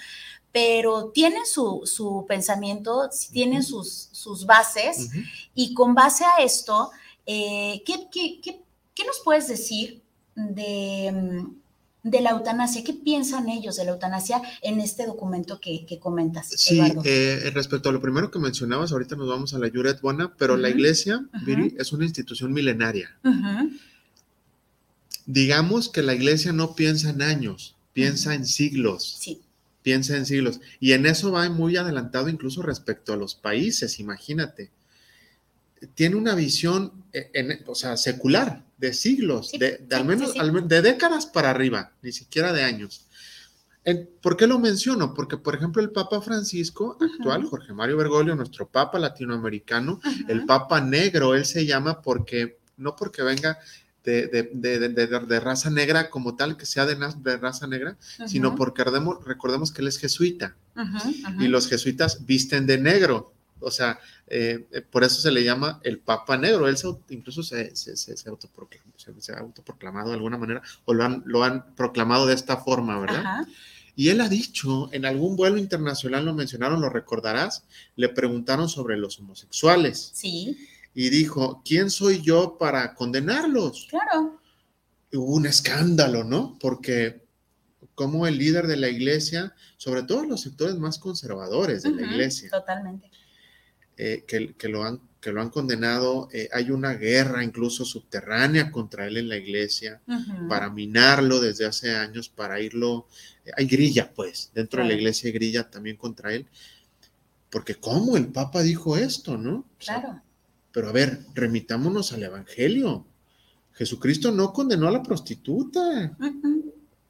pero tienen su, su pensamiento, tienen sus, sus bases, y con base a esto, eh, ¿qué, qué- qué- qué nos puedes decir de, mm, de la eutanasia? ¿Qué piensan ellos de la eutanasia en este documento que, que comentas, Sí, eh, respecto a lo primero que mencionabas, ahorita nos vamos a la Yuret Buena, pero la iglesia. Viri, es una institución milenaria. Digamos que la iglesia no piensa en años, piensa en siglos, Sí, piensa en siglos. Y en eso va muy adelantado incluso respecto a los países, imagínate. Tiene una visión, eh, en- o sea, secular, de siglos, Sí, de, de al menos sí, al de décadas para arriba, ni siquiera de años. ¿Por qué lo menciono? Porque, por ejemplo, el Papa Francisco actual. Jorge Mario Bergoglio, nuestro Papa latinoamericano, el. Papa Negro, él se llama porque, no porque venga de, de- de- raza negra como tal, que sea de, raza negra, sino porque recordemos, recordemos que él es jesuita y los jesuitas visten de negro. O sea, eh, eh, por eso se le llama el Papa Negro. Él se incluso se, se, se- autoproclamó, se- ha autoproclamado de alguna manera, o lo han, lo han proclamado de esta forma, ¿verdad? Ajá. Y él ha dicho, en algún vuelo internacional lo mencionaron, lo recordarás, le preguntaron sobre los homosexuales Sí, y dijo, ¿quién soy yo para condenarlos? claro. Y Hubo un escándalo, ¿no? Porque como el líder de la iglesia, sobre todo los sectores más conservadores de la iglesia, Totalmente. Eh, que, que lo han, que lo han condenado, eh, hay una guerra incluso subterránea contra él en la iglesia para minarlo desde hace años, para irlo, eh, hay grilla pues, dentro de la iglesia hay grilla también contra él, porque ¿cómo el Papa dijo esto, no? O sea, Claro. pero a ver, remitámonos al Evangelio. Jesucristo no condenó a la prostituta,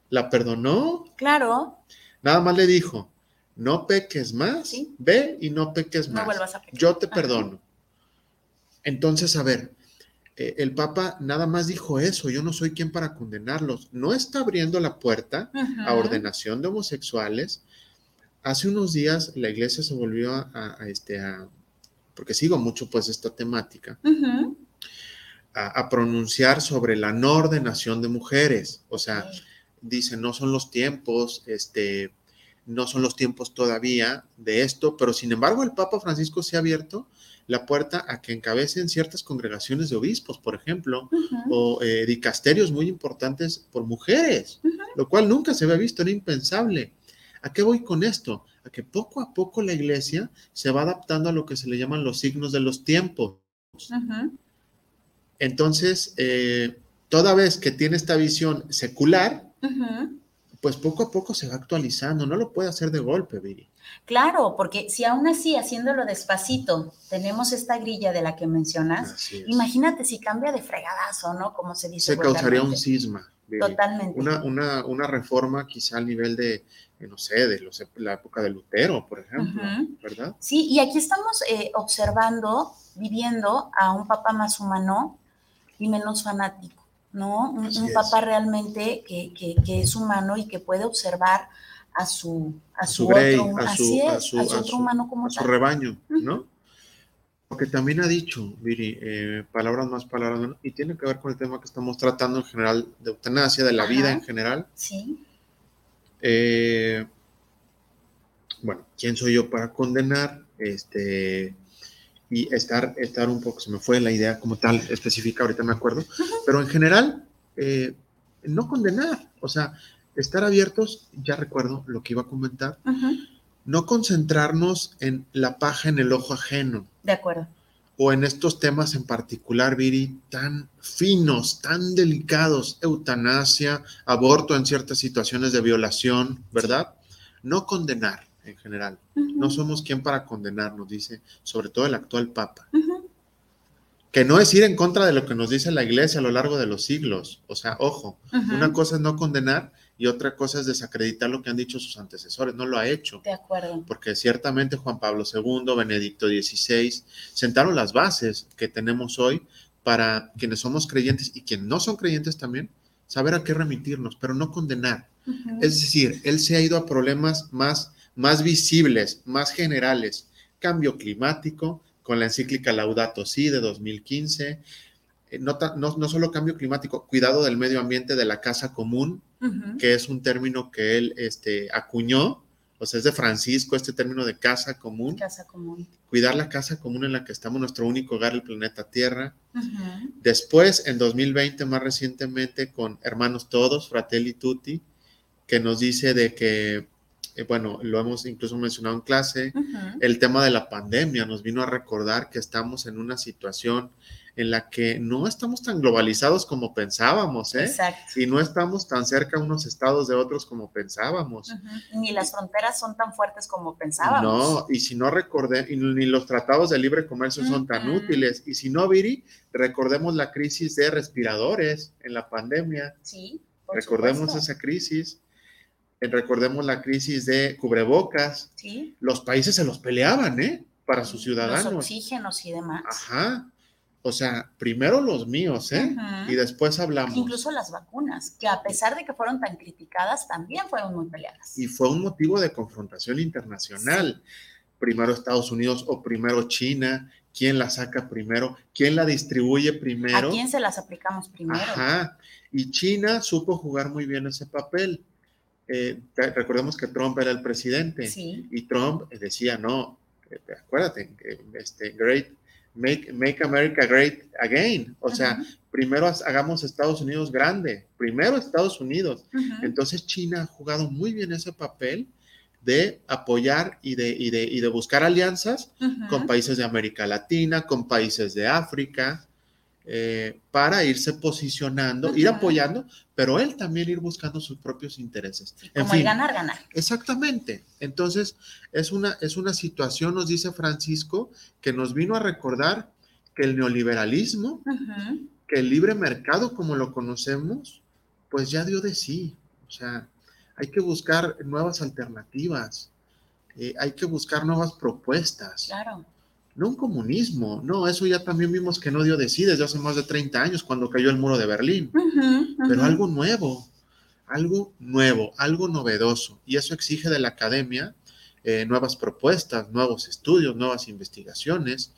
la perdonó, Claro. nada más le dijo, no peques más, Sí. ve y no peques No más. vuelvas a pecar. Yo te Ajá. perdono. Entonces, a ver, eh, el Papa nada más dijo eso, yo no soy quien para condenarlos. No está abriendo la puerta a ordenación de homosexuales. Hace unos días la iglesia se volvió a, a- a este, a- porque sigo mucho pues esta temática, a, a pronunciar sobre la no ordenación de mujeres. O sea, Sí. dice, no son los tiempos, este, no son los tiempos todavía de esto, pero sin embargo el Papa Francisco se ha abierto la puerta a que encabecen ciertas congregaciones de obispos, por ejemplo, o eh, dicasterios muy importantes por mujeres, lo cual nunca se había visto, era impensable. ¿A qué voy con esto? A que poco a poco la iglesia se va adaptando a lo que se le llaman los signos de los tiempos. Entonces, eh, toda vez que tiene esta visión secular. Pues poco a poco se va actualizando, no lo puede hacer de golpe, Viri. Claro, porque si aún así, haciéndolo despacito, tenemos esta grilla de la que mencionas, imagínate si cambia de fregadazo, ¿no? Como se dice. Se causaría un cisma. Viri. Totalmente. Una, una, una reforma quizá al nivel de, eh, no sé, de los- la época de Lutero, por ejemplo. ¿verdad? Sí, y aquí estamos eh, observando, viviendo a un papá más humano y menos fanático, ¿no? Un, papá realmente que, que- que es humano y que puede observar a su, a su, otro, a su- humano como a rebaño. ¿no? Porque también ha dicho, Viri, eh, palabras más, palabras menos, y tiene que ver con el tema que estamos tratando en general de eutanasia, de la vida en general. Sí, Eh, bueno, ¿quién soy yo para condenar? Este, y estar, estar un poco, se me fue la idea como tal específica, ahorita me acuerdo, pero en general, eh, no condenar, o sea, estar abiertos, ya recuerdo lo que iba a comentar, no concentrarnos en la paja en el ojo ajeno de acuerdo. o en estos temas en particular, Viri, tan finos, tan delicados, eutanasia, aborto en ciertas situaciones de violación, ¿verdad? No condenar en general. No somos quien para condenar, nos dice, sobre todo el actual Papa. Que no es ir en contra de lo que nos dice la Iglesia a lo largo de los siglos. O sea, ojo, una cosa es no condenar y otra cosa es desacreditar lo que han dicho sus antecesores. No lo ha hecho De acuerdo. porque ciertamente Juan Pablo II, Benedicto XVI, sentaron las bases que tenemos hoy para quienes somos creyentes y quienes no son creyentes también, saber a qué remitirnos, pero no condenar. Es decir, él se ha ido a problemas más, más visibles, más generales. Cambio climático, con la encíclica Laudato Si de 2015. Eh, No, ta- no, no solo cambio climático, cuidado del medio ambiente de la casa común, que es un término que él este, acuñó, o sea, es de Francisco, este término de casa común, Casa común. cuidar la casa común en la que estamos, nuestro único hogar, el planeta Tierra. Después, en 2020, más recientemente, con Hermanos Todos, Fratelli Tutti, que nos dice de que, eh, bueno, lo hemos incluso mencionado en clase, el tema de la pandemia nos vino a recordar que estamos en una situación en la que no estamos tan globalizados como pensábamos, ¿eh? Exacto. Y no estamos tan cerca unos estados de otros como pensábamos. Ni las fronteras son tan fuertes como pensábamos. No, y si no recordé, ni los tratados de libre comercio son tan útiles. Y si no, Viri, recordemos la crisis de respiradores en la pandemia. Sí. recordemos supuesto. esa crisis. Recordemos la crisis de cubrebocas. Sí. Los países se los peleaban, ¿eh? Para sus Los ciudadanos. oxígenos y demás. Ajá. O sea, primero los míos, ¿eh? Y después hablamos. Incluso las vacunas, que a pesar de que fueron tan criticadas, también fueron muy peleadas. y fue un motivo de confrontación internacional. Primero Estados Unidos o primero China, quién la saca primero, quién la distribuye primero. ¿A quién se las aplicamos primero? Ajá. Y China supo jugar muy bien ese papel. Eh, recordemos que Trump era el presidente Sí. y Trump decía, no, eh, acuérdate, eh, este, great, make, make America great again. O sea, primero hagamos Estados Unidos grande, primero Estados Unidos. Entonces China ha jugado muy bien ese papel de apoyar y de, y de, y de buscar alianzas con países de América Latina, con países de África, eh, para irse posicionando, ir apoyando, pero él también ir buscando sus propios intereses. Sí, En como el ganar, ganar. exactamente. Entonces, es una, es una situación, nos dice Francisco, que nos vino a recordar que el neoliberalismo que el libre mercado como lo conocemos, pues ya dio de sí. O sea, hay que buscar nuevas alternativas, eh, hay que buscar nuevas propuestas. Claro. No un comunismo, no, eso ya también vimos que no dio de sí desde hace más de 30 años cuando cayó el muro de Berlín, pero algo nuevo, algo nuevo, algo novedoso, y eso exige de la academia eh, nuevas propuestas, nuevos estudios, nuevas investigaciones,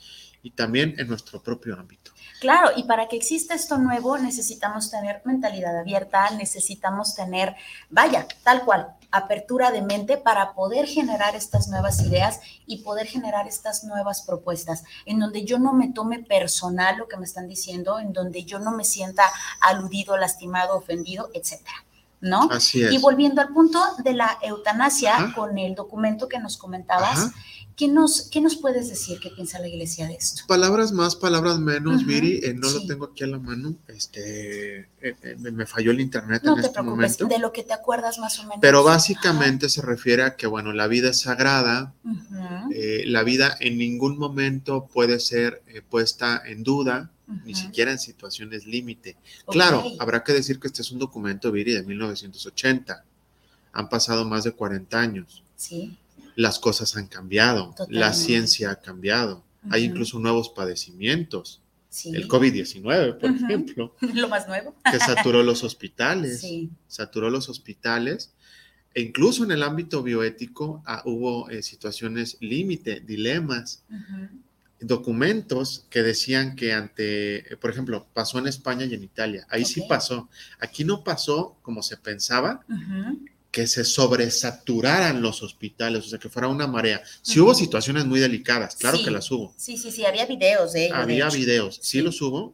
y también en nuestro propio ámbito. Claro, y para que exista esto nuevo necesitamos tener mentalidad abierta, necesitamos tener, vaya, tal cual, apertura de mente para poder generar estas nuevas ideas y poder generar estas nuevas propuestas, en donde yo no me tome personal lo que me están diciendo, en donde yo no me sienta aludido, lastimado, ofendido, etcétera. ¿No? Así es. Y volviendo al punto de la eutanasia, Ajá. con el documento que nos comentabas, Ajá. ¿Qué nos, ¿qué nos puedes decir? ¿Qué piensa la iglesia de esto? Palabras más, palabras menos, Viri, eh, no sí. lo tengo aquí a la mano, este, eh, eh, me falló el internet No en te este preocupes, momento. de lo que te acuerdas más o menos. Pero básicamente se refiere a que, bueno, la vida es sagrada, eh, la vida en ningún momento puede ser puesta en duda, ni siquiera en situaciones límite. Claro, habrá que decir que este es un documento, Viri, de 1980. Han pasado más de 40 años. Sí, Las cosas han cambiado, la ciencia ha cambiado, hay incluso nuevos padecimientos. sí. El COVID-19, por ejemplo, *laughs* Lo más nuevo. que saturó los hospitales. Sí. saturó los hospitales e incluso en el ámbito bioético ah, hubo eh, situaciones límite, dilemas, documentos que decían que ante, eh, por ejemplo, pasó en España y en Italia, ahí sí pasó, aquí no pasó como se pensaba. Que se sobresaturaran los hospitales, o sea, que fuera una marea. Sí Ujú. hubo situaciones muy delicadas, claro Sí. que las hubo, Sí, sí, sí, había videos de ello. de había hecho. videos, sí, Sí. los hubo,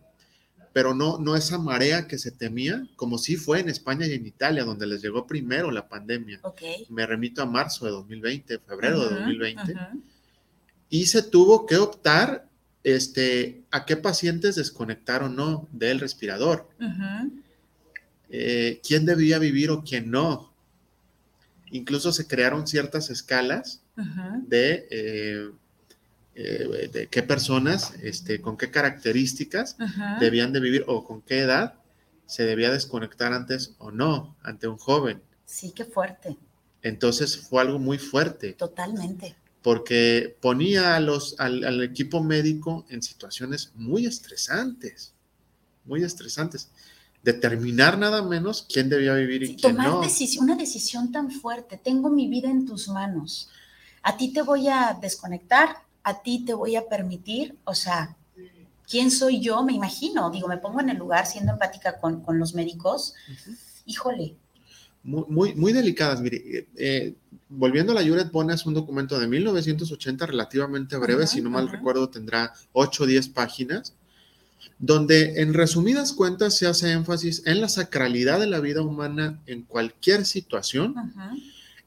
pero no, no esa marea que se temía, como sí fue en España y en Italia, donde les llegó primero la pandemia. Ok. me remito a marzo de 2020, febrero de Ujú, 2020, ujú. y se tuvo que optar este, a qué pacientes desconectar o no del respirador, eh, quién debía vivir o quién no. Incluso se crearon ciertas escalas de, eh, eh, de qué personas, este, con qué características debían de vivir o con qué edad se debía desconectar antes o no ante un joven. Sí, qué fuerte. Entonces fue algo muy fuerte. Totalmente. porque ponía a los, al, al equipo médico en situaciones muy estresantes, muy estresantes. Determinar nada menos quién debía vivir y Sí, quién tomar no. decisi- una decisión tan fuerte. Tengo mi vida en tus manos. A ti te voy a desconectar, a ti te voy a permitir, o sea, ¿quién soy yo? Me imagino, digo, me pongo en el lugar siendo empática con, con los médicos. Híjole, Muy, muy, muy delicadas. Mire, eh, eh, volviendo a la Juret Bona, es un documento de 1980 relativamente breve, si no mal recuerdo tendrá 8 o 10 páginas, donde en resumidas cuentas se hace énfasis en la sacralidad de la vida humana en cualquier situación,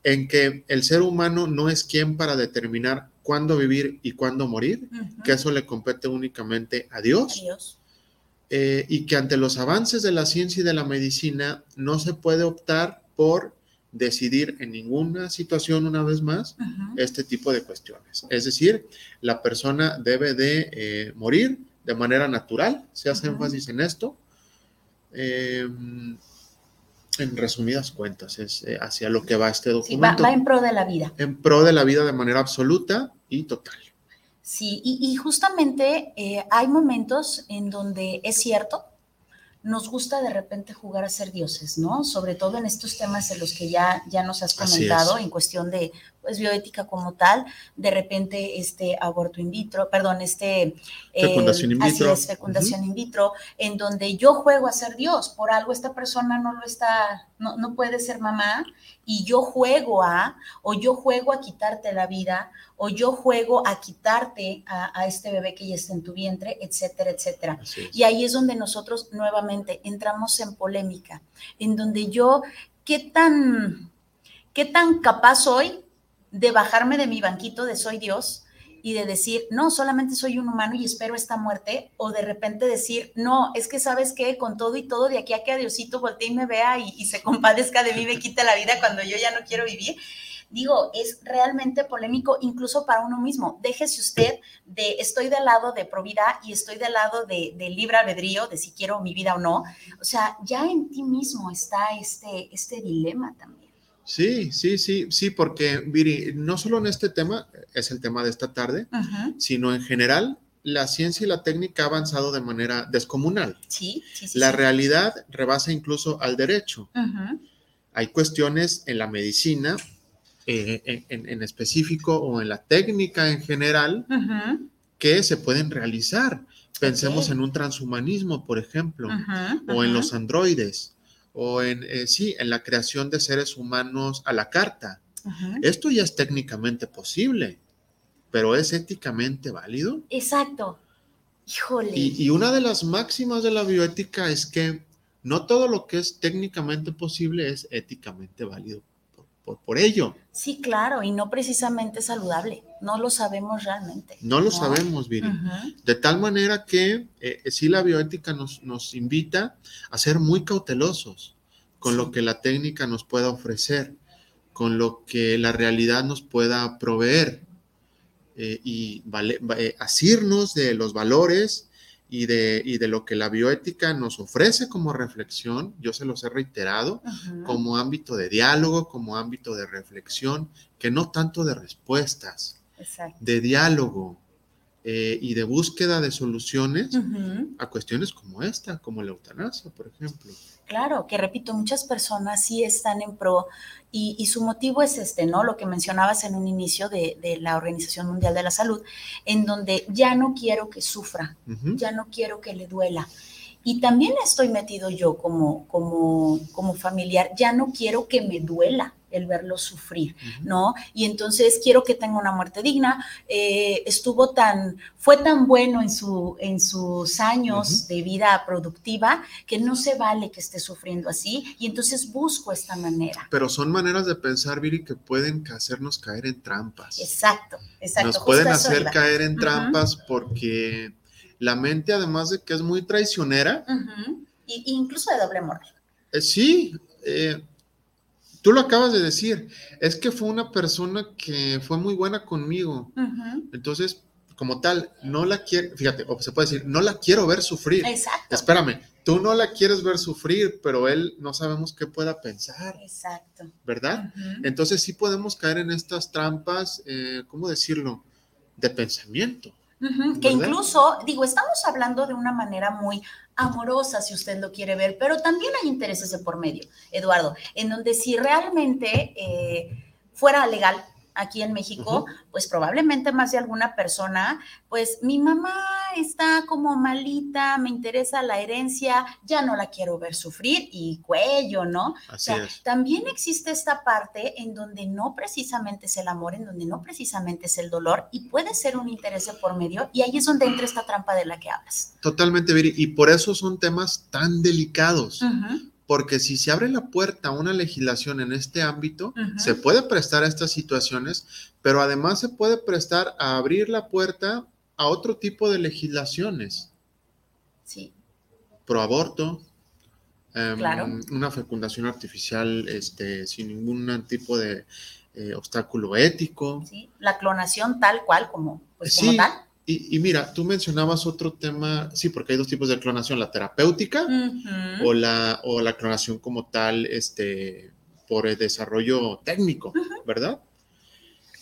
en que el ser humano no es quien para determinar cuándo vivir y cuándo morir, que eso le compete únicamente a Dios, Adiós. eh, y que ante los avances de la ciencia y de la medicina no se puede optar por decidir en ninguna situación, una vez más, este tipo de cuestiones. Es decir, la persona debe de eh, morir de manera natural, se hace énfasis en esto. Eh, en resumidas cuentas, es eh, hacia lo que va este Sí, va, documento. va en pro de la vida. en pro de la vida de manera absoluta y total. Sí, y, y justamente eh, hay momentos en donde es cierto, nos gusta de repente jugar a ser dioses, ¿no? Sobre todo en estos temas en los que ya, ya nos has comentado, en cuestión de pues, bioética como tal, de repente este aborto in vitro, perdón, este... eh, Fecundación in vitro. Es, fecundación in vitro, en donde yo juego a ser Dios, por algo esta persona no lo está, no, no puede ser mamá, y yo juego a, o yo juego a quitarte la vida, o yo juego a quitarte a, a este bebé que ya está en tu vientre, etcétera, etcétera. Y ahí es donde nosotros nuevamente entramos en polémica, en donde yo, ¿qué tan, qué tan capaz soy de bajarme de mi banquito de soy Dios y de decir, no, solamente soy un humano y espero esta muerte, o de repente decir, no, es que sabes que con todo y todo, de aquí a que a Diosito voltee y me vea y, se compadezca de mí, me quita la vida cuando yo ya no quiero vivir. Digo, es realmente polémico incluso para uno mismo. Déjese usted de estoy del lado de probidad y estoy del lado de, de libre albedrío, de si quiero mi vida o no. O sea, ya en ti mismo está este, este dilema también. Sí, sí, sí, sí, porque Viri, no solo en este tema, es el tema de esta tarde, sino en general, la ciencia y la técnica ha avanzado de manera descomunal. Sí, sí, sí. La sí. realidad rebasa incluso al derecho. Hay cuestiones en la medicina, eh, en, específico, o en la técnica en general, que se pueden realizar. Pensemos en un transhumanismo, por ejemplo, o en los androides, o en, eh, sí, en la creación de seres humanos a la carta. Esto ya es técnicamente posible, pero ¿es éticamente válido? Exacto. Híjole. Y, y una de las máximas de la bioética es que no todo lo que es técnicamente posible es éticamente válido por, por- por ello. Sí, claro, y no precisamente saludable. No lo sabemos realmente. No lo sabemos, Viri. De tal manera que eh, sí la bioética nos, nos invita a ser muy cautelosos con Sí. lo que la técnica nos pueda ofrecer, con lo que la realidad nos pueda proveer eh, y vale- va- eh, asirnos de los valores y de, y de lo que la bioética nos ofrece como reflexión. Yo se los he reiterado como ámbito de diálogo, como ámbito de reflexión, que no tanto de respuestas, Exacto. de diálogo eh, y de búsqueda de soluciones a cuestiones como esta, como la eutanasia, por ejemplo. Claro, que repito, muchas personas sí están en pro y, y su motivo es este, ¿no? Lo que mencionabas en un inicio de, de la Organización Mundial de la Salud, en donde ya no quiero que sufra, ya no quiero que le duela. Y también estoy metido yo como, como, como familiar, ya no quiero que me duela el verlo sufrir. ¿no? Y entonces quiero que tenga una muerte digna. Eh, estuvo tan, fue tan bueno en, su, en sus años de vida productiva que no se vale que esté sufriendo así y entonces busco esta manera. Pero son maneras de pensar, Viri, que pueden hacernos caer en trampas. Exacto, exacto. Nos justo pueden hacer iba. caer en trampas porque la mente, además de que es muy traicionera, y incluso de doble moral. eh, sí, eh, tú lo acabas de decir, es que fue una persona que fue muy buena conmigo. Entonces, como tal, no la quiero, fíjate, o se puede decir, no la quiero ver sufrir. Exacto. Espérame, tú no la quieres ver sufrir, pero él no sabemos qué pueda pensar, Exacto. ¿verdad? Entonces sí podemos caer en estas trampas, eh, ¿cómo decirlo? De pensamiento. Que incluso, digo, estamos hablando de una manera muy amorosa, si usted lo quiere ver, pero también hay intereses de por medio, Eduardo, en donde si realmente eh, fuera legal aquí en México, pues probablemente más de alguna persona, pues mi mamá está como malita, me interesa la herencia, ya no la quiero ver sufrir y cuello, ¿no? O sea, es. también existe esta parte en donde no precisamente es el amor, en donde no precisamente es el dolor y puede ser un interés de por medio y ahí es donde entra esta trampa de la que hablas. Totalmente, Viri. Y por eso son temas tan delicados. Ujú, Porque si se abre la puerta a una legislación en este ámbito, se puede prestar a estas situaciones, pero además se puede prestar a abrir la puerta a otro tipo de legislaciones. Sí, pro aborto, em, Claro. una fecundación artificial este, sin ningún tipo de eh, obstáculo ético. sí. La clonación tal cual como, pues, como Sí. tal. Y, y mira, tú mencionabas otro tema, sí, porque hay dos tipos de clonación, la terapéutica o, la, o la clonación como tal, este, por el desarrollo técnico, ¿verdad?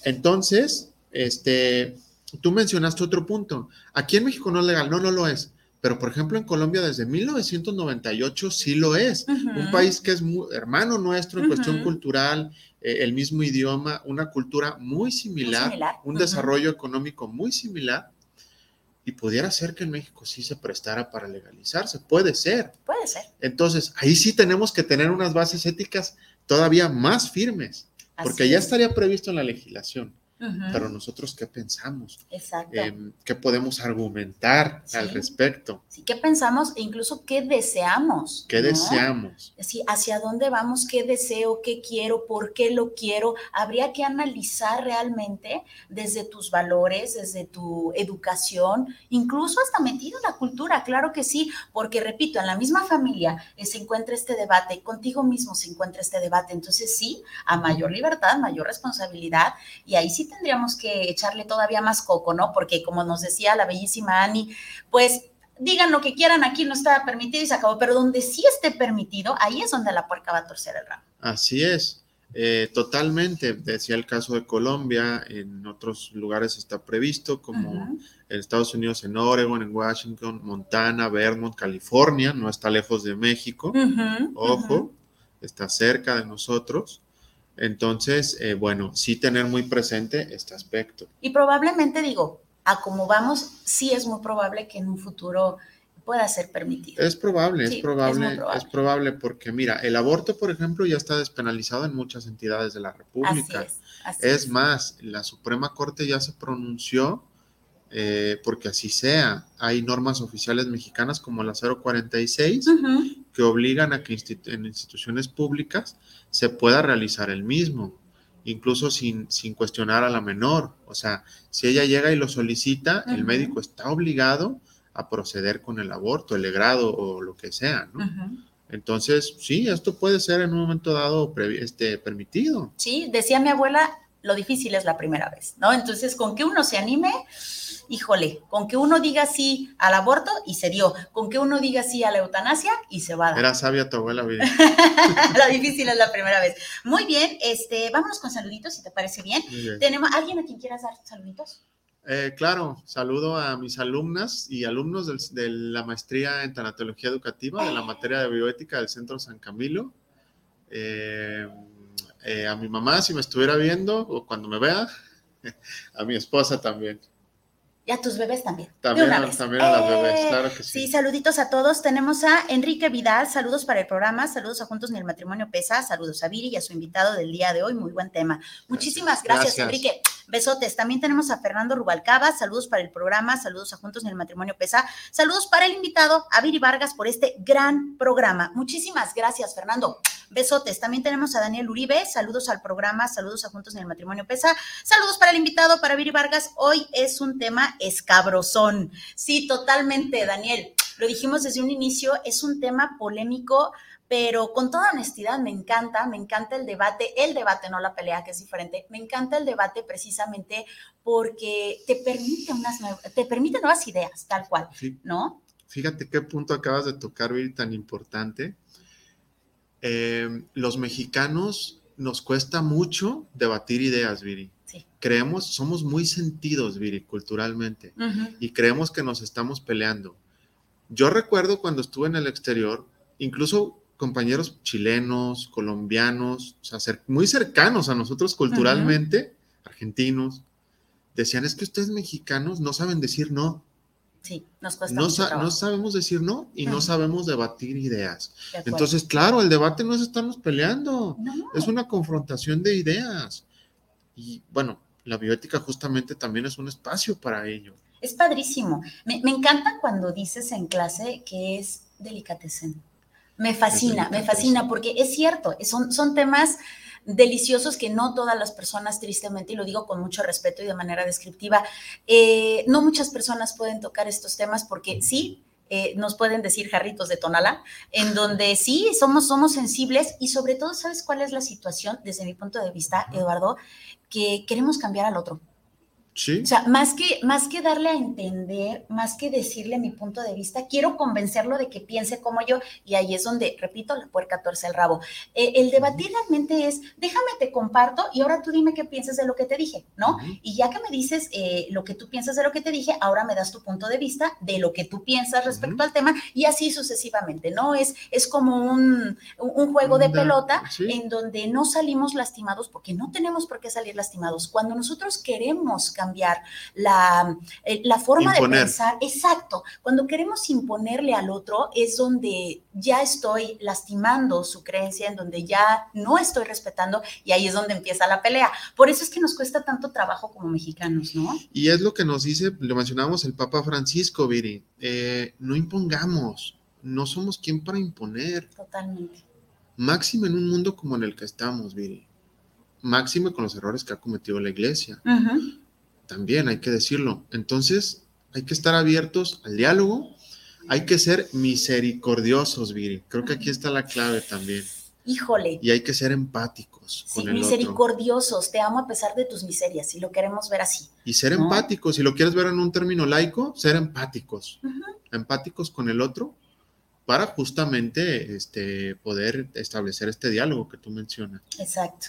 Entonces, este, tú mencionaste otro punto. Aquí en México no es legal, no, no lo es. Pero, por ejemplo, en Colombia desde 1998 sí lo es. Un país que es muy- hermano nuestro en cuestión cultural, eh, el mismo idioma, una cultura muy similar, similar, un desarrollo económico muy similar. Y pudiera ser que en México sí se prestara para legalizarse, puede ser. Puede ser. Entonces, ahí sí tenemos que tener unas bases éticas todavía más firmes, porque ya es. estaría previsto en la legislación. Pero nosotros, ¿qué pensamos? Exacto. Em, ¿Qué podemos argumentar Sí. al respecto? Sí, ¿Qué pensamos e incluso qué deseamos? ¿Qué ¿no? deseamos? Sí, hacia dónde vamos, qué deseo, qué quiero, por qué lo quiero. Habría que analizar realmente desde tus valores, desde tu educación, incluso hasta metido en la cultura, claro que sí, porque repito, en la misma familia eh, se encuentra este debate, contigo mismo se encuentra este debate. Entonces sí, a mayor libertad, mayor responsabilidad, y ahí sí tendríamos que echarle todavía más coco, ¿no? Porque como nos decía la bellísima Ani, pues digan lo que quieran, aquí no está permitido y se acabó, pero donde sí esté permitido, ahí es donde la puerca va a torcer el ramo. Así es. Eh, totalmente, decía el caso de Colombia, en otros lugares está previsto, como en Estados Unidos, en Oregon, en Washington, Montana, Vermont, California, no está lejos de México, ojo, está cerca de nosotros. Entonces, eh, bueno, sí tener muy presente este aspecto. Y probablemente digo, a como vamos, sí es muy probable que en un futuro pueda ser permitido. Es probable, Sí, es es probable, es probable porque mira, el aborto, por ejemplo, ya está despenalizado en muchas entidades de la Así República. es. Así Es más, la Suprema Corte ya se pronunció eh, porque así sea. Hay normas oficiales mexicanas como la 046 Ujú. que obligan a que institu- en instituciones públicas se pueda realizar el mismo, incluso sin, sin cuestionar a la menor. O sea, si ella llega y lo solicita, el médico está obligado a proceder con el aborto, el legrado o lo que sea, ¿no? Entonces, sí, esto puede ser en un momento dado este, permitido. Sí, decía mi abuela, lo difícil es la primera vez, ¿no? Entonces, con que uno se anime, híjole, con que uno diga sí al aborto y se dio, con que uno diga sí a la eutanasia y se va a dar. Era sabia tu abuela, Viri. *laughs* lo difícil es la primera vez. Muy bien, este, vámonos con saluditos, si te parece bien. Tenemos, ¿alguien a quien quieras dar saluditos? Eh, claro, saludo a mis alumnas y alumnos del- de la maestría en tanatología educativa de la materia de bioética del Centro San Camilo. Eh, eh, a mi mamá, si me estuviera viendo o cuando me vea. *laughs* A mi esposa también. Y a tus bebés también. de También, una a- vez. también a las Eh, bebés, claro que sí. Sí, saluditos a todos. Tenemos a Enrique Vidal, saludos para el programa, saludos a Juntos ni el Matrimonio Pesa, saludos a Viri y a su invitado del día de hoy, muy buen tema. Muchísimas gracias, Gracias. Enrique. Besotes. También tenemos a Fernando Rubalcaba, saludos para el programa, saludos a Juntos ni el Matrimonio Pesa, saludos para el invitado, a Viri Vargas, por este gran programa. Muchísimas gracias, Fernando. Besotes. También tenemos a Daniel Uribe, saludos al programa, saludos a Juntos ni el Matrimonio Pesa, saludos para el invitado, para Viri Vargas. Hoy es un tema escabrosón. Sí, totalmente, Daniel. Lo dijimos desde un inicio, es un tema polémico, pero con toda honestidad me encanta, me encanta el debate, el debate, no la pelea, que es diferente. Me encanta el debate precisamente porque te permite unas nuevas, te permite nuevas ideas, tal cual, Sí, ¿no? Fíjate qué punto acabas de tocar, Viri, tan importante. Eh, los mexicanos nos cuesta mucho debatir ideas, Viri. Sí. Creemos, somos muy sentidos, Viri, culturalmente. Y creemos que nos estamos peleando. Yo recuerdo cuando estuve en el exterior, incluso compañeros chilenos, colombianos, o sea, cer- muy cercanos a nosotros culturalmente, argentinos, decían, es que ustedes mexicanos no saben decir no, Sí, nos cuesta no, mucho sa- trabajo. no sabemos decir no y no sabemos debatir ideas. de. Entonces, claro, el debate no es estarnos peleando, No, es una confrontación de ideas. Y bueno, la bioética justamente también es un espacio para ello. Es padrísimo. Me, me encanta cuando dices en clase que es delicatessen. Me fascina, me fascina, porque es cierto, son, son temas deliciosos que no todas las personas, tristemente, y lo digo con mucho respeto y de manera descriptiva, eh, no muchas personas pueden tocar estos temas porque sí, eh, nos pueden decir jarritos de tonala, en donde sí somos, somos sensibles y sobre todo, ¿sabes cuál es la situación desde mi punto de vista, Eduardo? Que queremos cambiar al otro. Sí. O sea, más que, más que darle a entender, más que decirle mi punto de vista, quiero convencerlo de que piense como yo y ahí es donde, repito, la puerca tuerce el rabo. Eh, el debatir realmente es, déjame te comparto y ahora tú dime qué piensas de lo que te dije, ¿no? Ujú. Y ya que me dices eh, lo que tú piensas de lo que te dije, ahora me das tu punto de vista de lo que tú piensas respecto Ujú. al tema y así sucesivamente, ¿no? Es, es como un, un juego de pelota sí. en donde no salimos lastimados porque no tenemos por qué salir lastimados. Cuando nosotros queremos cambiar la, eh, la forma Imponer. de pensar, exacto, cuando queremos imponerle al otro es donde ya estoy lastimando su creencia, en donde ya no estoy respetando y ahí es donde empieza la pelea. Por eso es que nos cuesta tanto trabajo como mexicanos, ¿no? Y es lo que nos dice, lo mencionamos el Papa Francisco, Viri, eh, no impongamos, no somos quien para imponer, Totalmente. máximo en un mundo como en el que estamos, Viri, máximo con los errores que ha cometido la iglesia, Ujú. También hay que decirlo. Entonces, hay que estar abiertos al diálogo, hay que ser misericordiosos, Viri, creo que aquí está la clave también, Híjole. y hay que ser empáticos Sí, con el otro. misericordiosos, te amo a pesar de tus miserias, si lo queremos ver así. Y ser ¿no? empáticos, si lo quieres ver en un término laico, ser empáticos. Empáticos con el otro para justamente este, poder establecer este diálogo que tú mencionas. Exacto.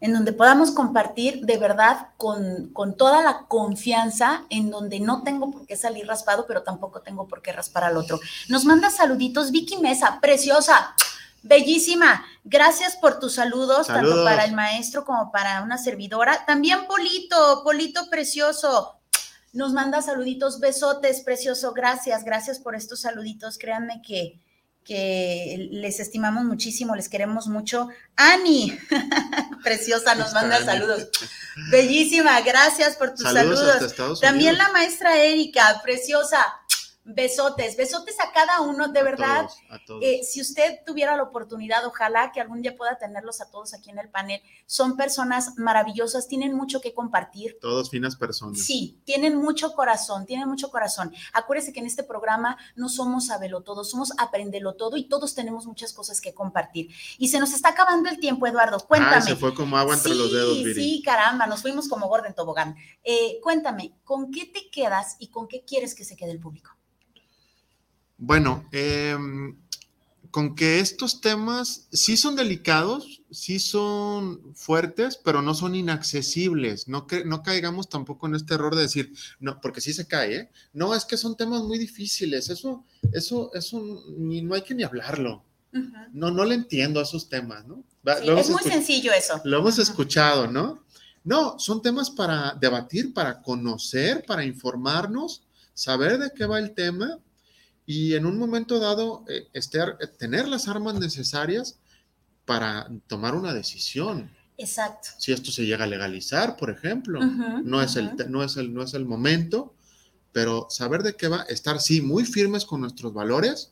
En donde podamos compartir de verdad con, con, toda la confianza, en donde no tengo por qué salir raspado, pero tampoco tengo por qué raspar al otro. Nos manda saluditos Vicky Mesa, preciosa, bellísima. Gracias por tus saludos, Saludos. tanto para el maestro como para una servidora. También Polito, Polito precioso. Nos manda saluditos, besotes, precioso. Gracias, gracias por estos saluditos. Créanme que, que les estimamos muchísimo, les queremos mucho. Ani, *laughs* preciosa, nos manda saludos. Bellísima, gracias por tus Saludos saludos. También la maestra Erika, preciosa. Besotes, besotes a cada uno, de A verdad. todos, a todos. Eh, si usted tuviera la oportunidad, ojalá que algún día pueda tenerlos a todos aquí en el panel. Son personas maravillosas, tienen mucho que compartir. Todos finas personas. Sí, tienen mucho corazón, tienen mucho corazón. Acuérdese que en este programa no somos sabelo todo, somos aprendelo todo y todos tenemos muchas cosas que compartir. Y se nos está acabando el tiempo, Eduardo. Cuéntame. Ay, se fue como agua entre los dedos, Viri. Sí, caramba, nos fuimos como gordo en tobogán. Eh, cuéntame, ¿con qué te quedas y con qué quieres que se quede el público? Bueno, em, con que estos temas sí son delicados, sí son fuertes, pero no son inaccesibles. No, que, no caigamos tampoco en este error de decir, no, porque sí se cae, ¿eh? No, es que son temas muy difíciles. Eso, eso, eso ni, no hay que ni hablarlo. No, no le entiendo a esos temas, ¿no? Sí, es muy sencillo eso. Lo hemos escuchado, ¿no? No, son temas para debatir, para conocer, para informarnos, saber de qué va el tema y en un momento dado eh, estar- eh, tener las armas necesarias para tomar una decisión. Exacto. Si esto se llega a legalizar, por ejemplo, no, es el, no, es el, no es el momento, pero saber de qué va, estar sí muy firmes con nuestros valores,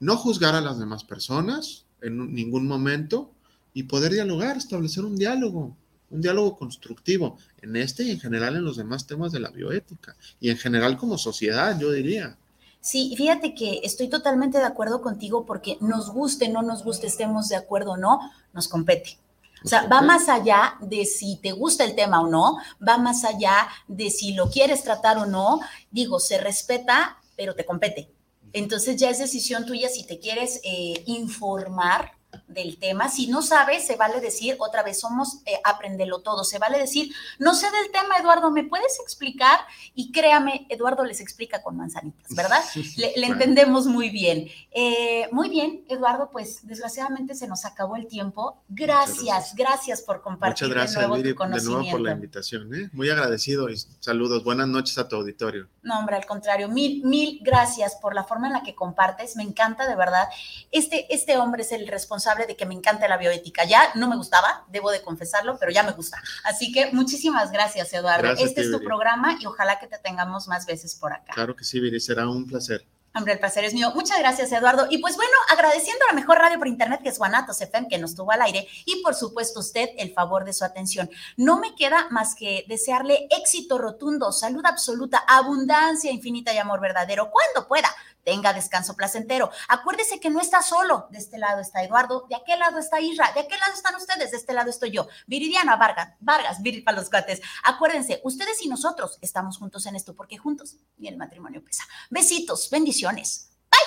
no juzgar a las demás personas en ningún momento y poder dialogar, establecer un diálogo, un diálogo constructivo en este y en general en los demás temas de la bioética y en general como sociedad, yo diría. Sí, fíjate que estoy totalmente de acuerdo contigo porque nos guste, no nos guste, estemos de acuerdo o no, nos compete. O sea, va más allá de si te gusta el tema o no, va más allá de si lo quieres tratar o no. Digo, se respeta, pero te compete. Entonces ya es decisión tuya si te quieres eh, informar del tema. Si no sabes, se vale decir, otra vez, somos eh, aprendelo todo. Se vale decir, no sé del tema, Eduardo, ¿me puedes explicar? Y créame, Eduardo les explica con manzanitas, ¿verdad? Le, le Bueno. entendemos muy bien. Eh, muy bien, Eduardo, pues desgraciadamente se nos acabó el tiempo. Gracias, gracias. gracias, por compartir Muchas gracias, de nuevo tu de nuevo por la invitación. ¿eh? Muy agradecido y saludos. Buenas noches a tu auditorio. No, hombre, al contrario, mil, mil gracias por la forma en la que compartes. Me encanta, de verdad. Este, este hombre es el responsable de que me encante la bioética. Ya no me gustaba, debo de confesarlo, pero ya me gusta. Así que muchísimas gracias, Eduardo. Gracias, este es tu Viri. programa y ojalá que te tengamos más veces por acá. Claro que sí, Viri, será un placer. Hombre, el placer es mío. Muchas gracias, Eduardo. Y pues bueno, agradeciendo a la mejor radio por internet que es Guanatos FM, que nos tuvo al aire, y por supuesto usted el favor de su atención. No me queda más que desearle éxito rotundo, salud absoluta, abundancia infinita y amor verdadero, cuando pueda. Tenga descanso placentero. Acuérdese que no está solo. De este lado está Eduardo, de aquel lado está Isra, de aquel lado están ustedes, de este lado estoy yo. Viridiana Vargas, Vargas, Viri para los cuates. Acuérdense, ustedes y nosotros estamos juntos en esto, porque juntos ni el matrimonio pesa. Besitos, bendiciones. Bye,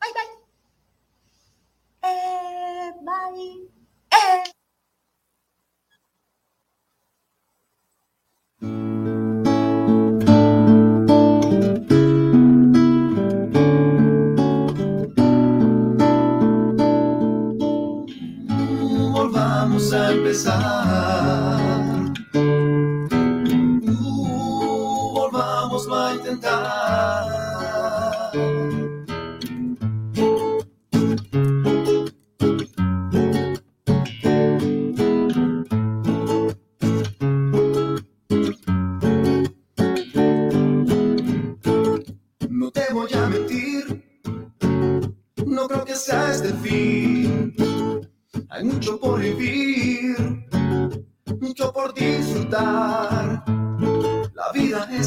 bye, bye. Eh, bye. Eh. A empezar.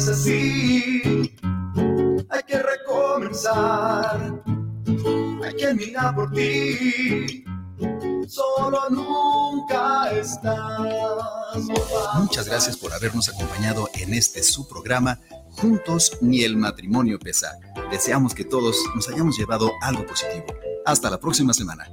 Así, hay que recomenzar. Hay que mirar por ti, solo nunca estás. Muchas gracias por habernos acompañado en este su programa Juntos ni el matrimonio pesa. Deseamos que todos nos hayamos llevado algo positivo. Hasta la próxima semana.